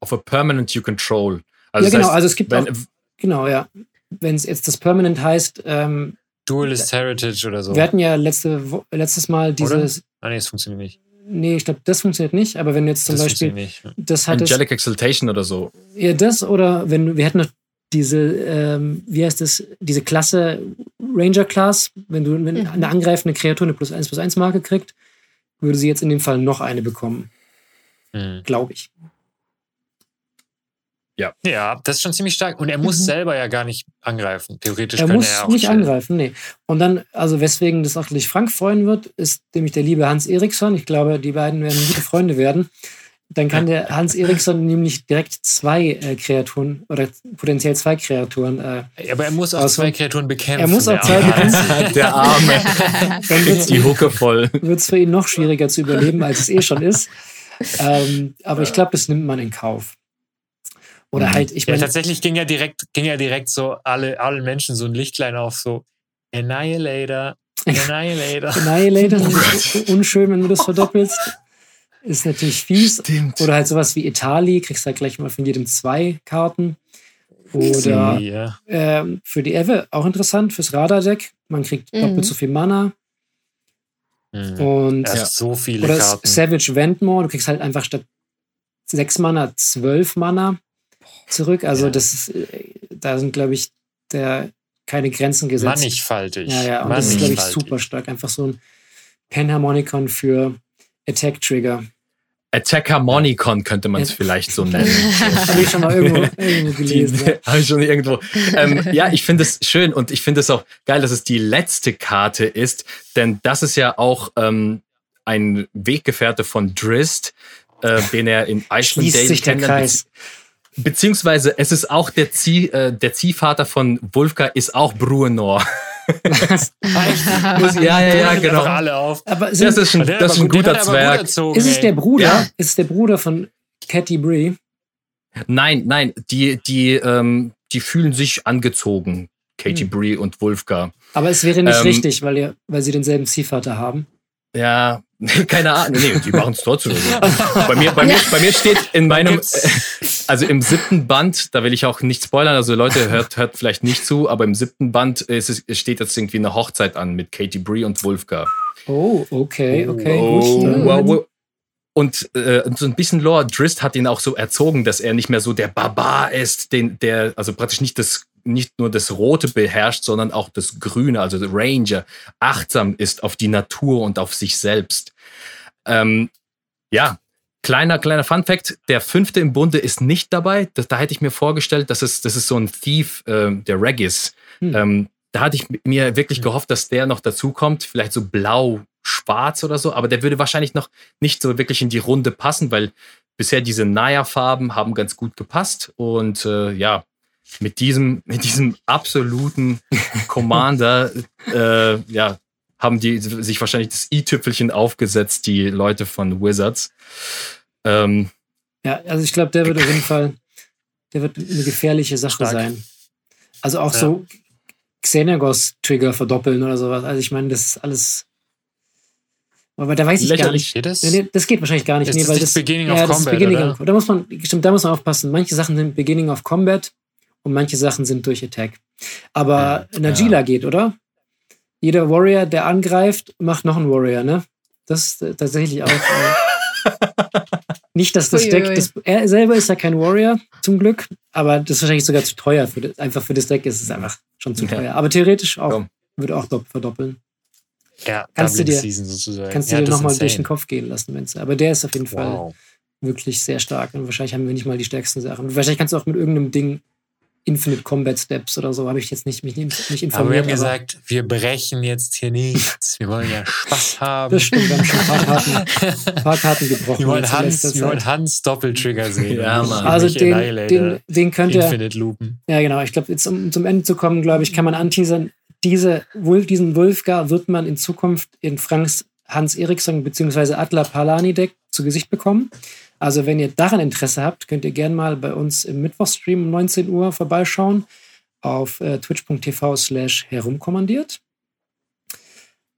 Of a permanent you control. Also ja, das genau. heißt, also es gibt auch, wenn, genau, ja. Wenn es jetzt das Permanent heißt, ähm, Duelist Heritage oder so. wir hatten ja letzte, letztes Mal dieses, Ah, nee, das funktioniert nicht. nee, ich glaube, das funktioniert nicht, aber wenn du jetzt zum das Beispiel funktioniert nicht. ja. das hattest, Angelic Exaltation oder so. Ja, das oder wenn du- wir hätten noch diese, ähm, wie heißt das, diese Klasse Ranger Class, wenn du wenn Mhm. eine angreifende Kreatur eine plus 1 plus 1 Marke kriegt, würde sie jetzt in dem Fall noch eine bekommen, Hm. glaube ich. Ja, das ist schon ziemlich stark. Und er muss Mhm. selber ja gar nicht angreifen. Theoretisch Er muss er auch nicht chillen. angreifen, nee. Und dann, also weswegen das auch gleich Frank freuen wird, ist nämlich der liebe Hans Eriksson. Ich glaube, die beiden werden gute Freunde werden. Dann kann der Hans Eriksson nämlich direkt zwei äh, Kreaturen oder potenziell zwei Kreaturen. Äh, Aber er muss auch zwei Kreaturen bekämpfen. er muss auch zwei *laughs* bekämpfen. *laughs* Der Arme. dann wird's Die Hucke voll. wird es für ihn noch schwieriger zu überleben, als es eh schon ist. Ähm, aber ich glaube, das nimmt man in Kauf. Oder Mhm. halt, ich Ja, meine, tatsächlich ging ja direkt, ging ja direkt so alle, allen Menschen so ein Lichtlein auf, so Annihilator, Annihilator. Annihilator, das ist unschön, wenn du das verdoppelst. Ist natürlich fies. Stimmt. Oder halt sowas wie Itali, kriegst halt gleich mal von jedem zwei Karten. Oder ja. ähm, für die Eve auch interessant, fürs Radar-Deck. Man kriegt Mhm. doppelt so viel Mana. Mhm. Und hat so viele oder Karten. Savage Ventmore, du kriegst halt einfach statt sechs Mana zwölf Mana zurück. Also Ja. das ist, äh, da sind, glaube ich, der keine Grenzen gesetzt. Mannigfaltig. Ja, ja, und das ist, glaube ich, super stark. Einfach so ein Penharmonicon für Attack Trigger. Attack Harmonicon könnte man es vielleicht so *laughs* nennen. Habe ich schon mal irgendwo, irgendwo gelesen. ja. *laughs* Habe ich schon irgendwo. Ähm, ja, ich finde es schön und ich finde es auch geil, dass es die letzte Karte ist, denn das ist ja auch ähm, ein Weggefährte von Drist, äh, den er in Icewind Dale sich der kennenlernt. Beziehungsweise es ist auch der, Zieh, äh, der Ziehvater von Wulfgar ist auch Bruenor. Was? Muss- ja, ja, ja, genau. Aber sind, Das ist ein, das ist ein gut- guter gut Zwerg. erzogen, ist es der Bruder? Ja. Ist es der Bruder von Catty Bree? Nein, nein, die, die, ähm, die fühlen sich angezogen, Katie Hm. Bree und Wolfgar. Aber es wäre nicht Ähm, richtig, weil, ihr, weil sie denselben Ziehvater haben. Ja, *laughs* keine Ahnung. Nee, die machen es trotzdem. bei, mir, bei, mir, bei mir steht in meinem, *laughs* also im siebten Band, da will ich auch nicht spoilern, also Leute, hört, hört vielleicht nicht zu, aber im siebten Band ist es, steht jetzt irgendwie eine Hochzeit an mit Katie Bree und Wolfgar. Oh, okay, okay, Oh, gut. Dann- wow, wow. Und äh, so ein bisschen Lore, Drist hat ihn auch so erzogen, dass er nicht mehr so der Barbar ist, den, der, also praktisch nicht das, nicht nur das Rote beherrscht, sondern auch das Grüne, also der Ranger, achtsam ist auf die Natur und auf sich selbst. Ähm, ja, kleiner, kleiner Fun Fact, der fünfte im Bunde ist nicht dabei. Das, da hätte ich mir vorgestellt, dass es, das ist so ein Thief, äh, der Regis. Hm. Ähm, da hatte ich mir wirklich gehofft, dass der noch dazukommt, vielleicht so blau, schwarz oder so, aber der würde wahrscheinlich noch nicht so wirklich in die Runde passen, weil bisher diese Naya-Farben haben ganz gut gepasst und äh, ja, mit diesem, mit diesem absoluten *laughs* Commander, äh, ja, haben die sich wahrscheinlich das i-Tüpfelchen aufgesetzt, die Leute von Wizards. Ähm, Ja, also ich glaube, der wird auf jeden *laughs* Fall, der wird eine gefährliche Sache Stark. sein. Also auch Ja. so Xenagos-Trigger verdoppeln oder sowas. Also ich meine, das ist alles. Aber da weiß ich gar Lächerlich. nicht. Geht das? Nee, nee, das geht wahrscheinlich gar nicht. Ist nee, das weil nicht das, Beginning ja, of das ist Combat, Beginning oder? of, da muss man, stimmt, da muss man aufpassen. Manche Sachen sind Beginning of Combat und manche Sachen sind durch Attack. Aber Ja, Najila geht, oder? Jeder Warrior, der angreift, macht noch einen Warrior, ne? Das ist äh, tatsächlich auch. Äh, *laughs* nicht, dass das Deck. Das, er selber ist ja kein Warrior, zum Glück. Aber das ist wahrscheinlich sogar zu teuer. Für, das- einfach für das Deck ist es einfach schon zu Ja. teuer. Aber theoretisch auch. Komm. Würde auch dopp- verdoppeln. Ja, Kannst du dir- Season sozusagen. Kannst du ja, dir nochmal durch den. Kopf gehen lassen, wenn's. Aber der ist auf jeden Fall Wow. wirklich sehr stark. Und wahrscheinlich haben wir nicht mal die stärksten Sachen. Wahrscheinlich kannst du auch mit irgendeinem Ding Infinite Combat Steps oder so, habe ich jetzt nicht, mich nicht, nicht Aber wir informiert. haben gesagt, wir brechen jetzt hier nichts. Wir wollen ja Spaß *laughs* haben. das stimmt, wir haben schon ein paar Karten, ein paar Karten gebrochen. Wir wollen Hans, wir wollen. Hans Doppeltrigger sehen. Ja, Mann. Also den, den, den könnte, Infinite Loopen. ja genau, ich glaube, jetzt um zum Ende zu kommen, glaube ich, kann man anteasern, diese, diesen Wulfgar wird man in Zukunft in Franks Hans Eriksson bzw. Atla Palani Deck zu Gesicht bekommen. Also wenn ihr daran Interesse habt, könnt ihr gerne mal bei uns im Mittwochstream um 19 Uhr vorbeischauen auf äh, twitch.tv slash herumkommandiert.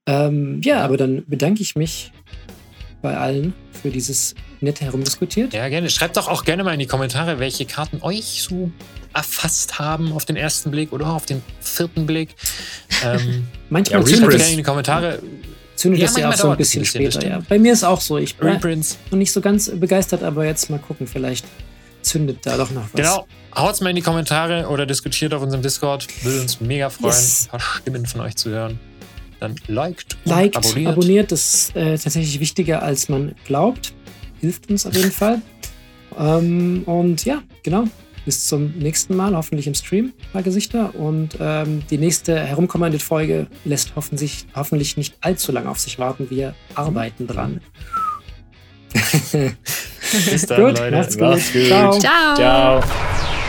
Ähm, ja, aber dann bedanke ich mich bei allen für dieses nette Herumdiskutiert. Ja, gerne. Schreibt doch auch gerne mal in die Kommentare, welche Karten euch so erfasst haben auf den ersten Blick oder auch auf den vierten Blick. Ähm, *laughs* Manchmal Ja, schreibt gerne in die Kommentare. Zündet Ja, es ja auch so ein bisschen bisschen, das später. Ja. Bei mir ist auch so. Ich bin noch nicht so ganz begeistert, aber jetzt mal gucken. Vielleicht zündet da doch noch was. Genau. Haut's mal in die Kommentare oder diskutiert auf unserem Discord. Würde uns mega freuen, Yes. ein paar Stimmen von euch zu hören. Dann liked, und Liked, abonniert. abonniert. das ist äh, tatsächlich wichtiger, als man glaubt. Hilft uns auf jeden *laughs* Fall. Ähm, und ja, genau. Bis zum nächsten Mal, hoffentlich im Stream, paar Gesichter. Und ähm, die nächste Herumkommandiert-Folge lässt hoffentlich, hoffentlich nicht allzu lange auf sich warten. Wir arbeiten dran. *laughs* Bis dann, Gut, Leute. macht's gut. Macht's gut. Ciao. Ciao. ciao.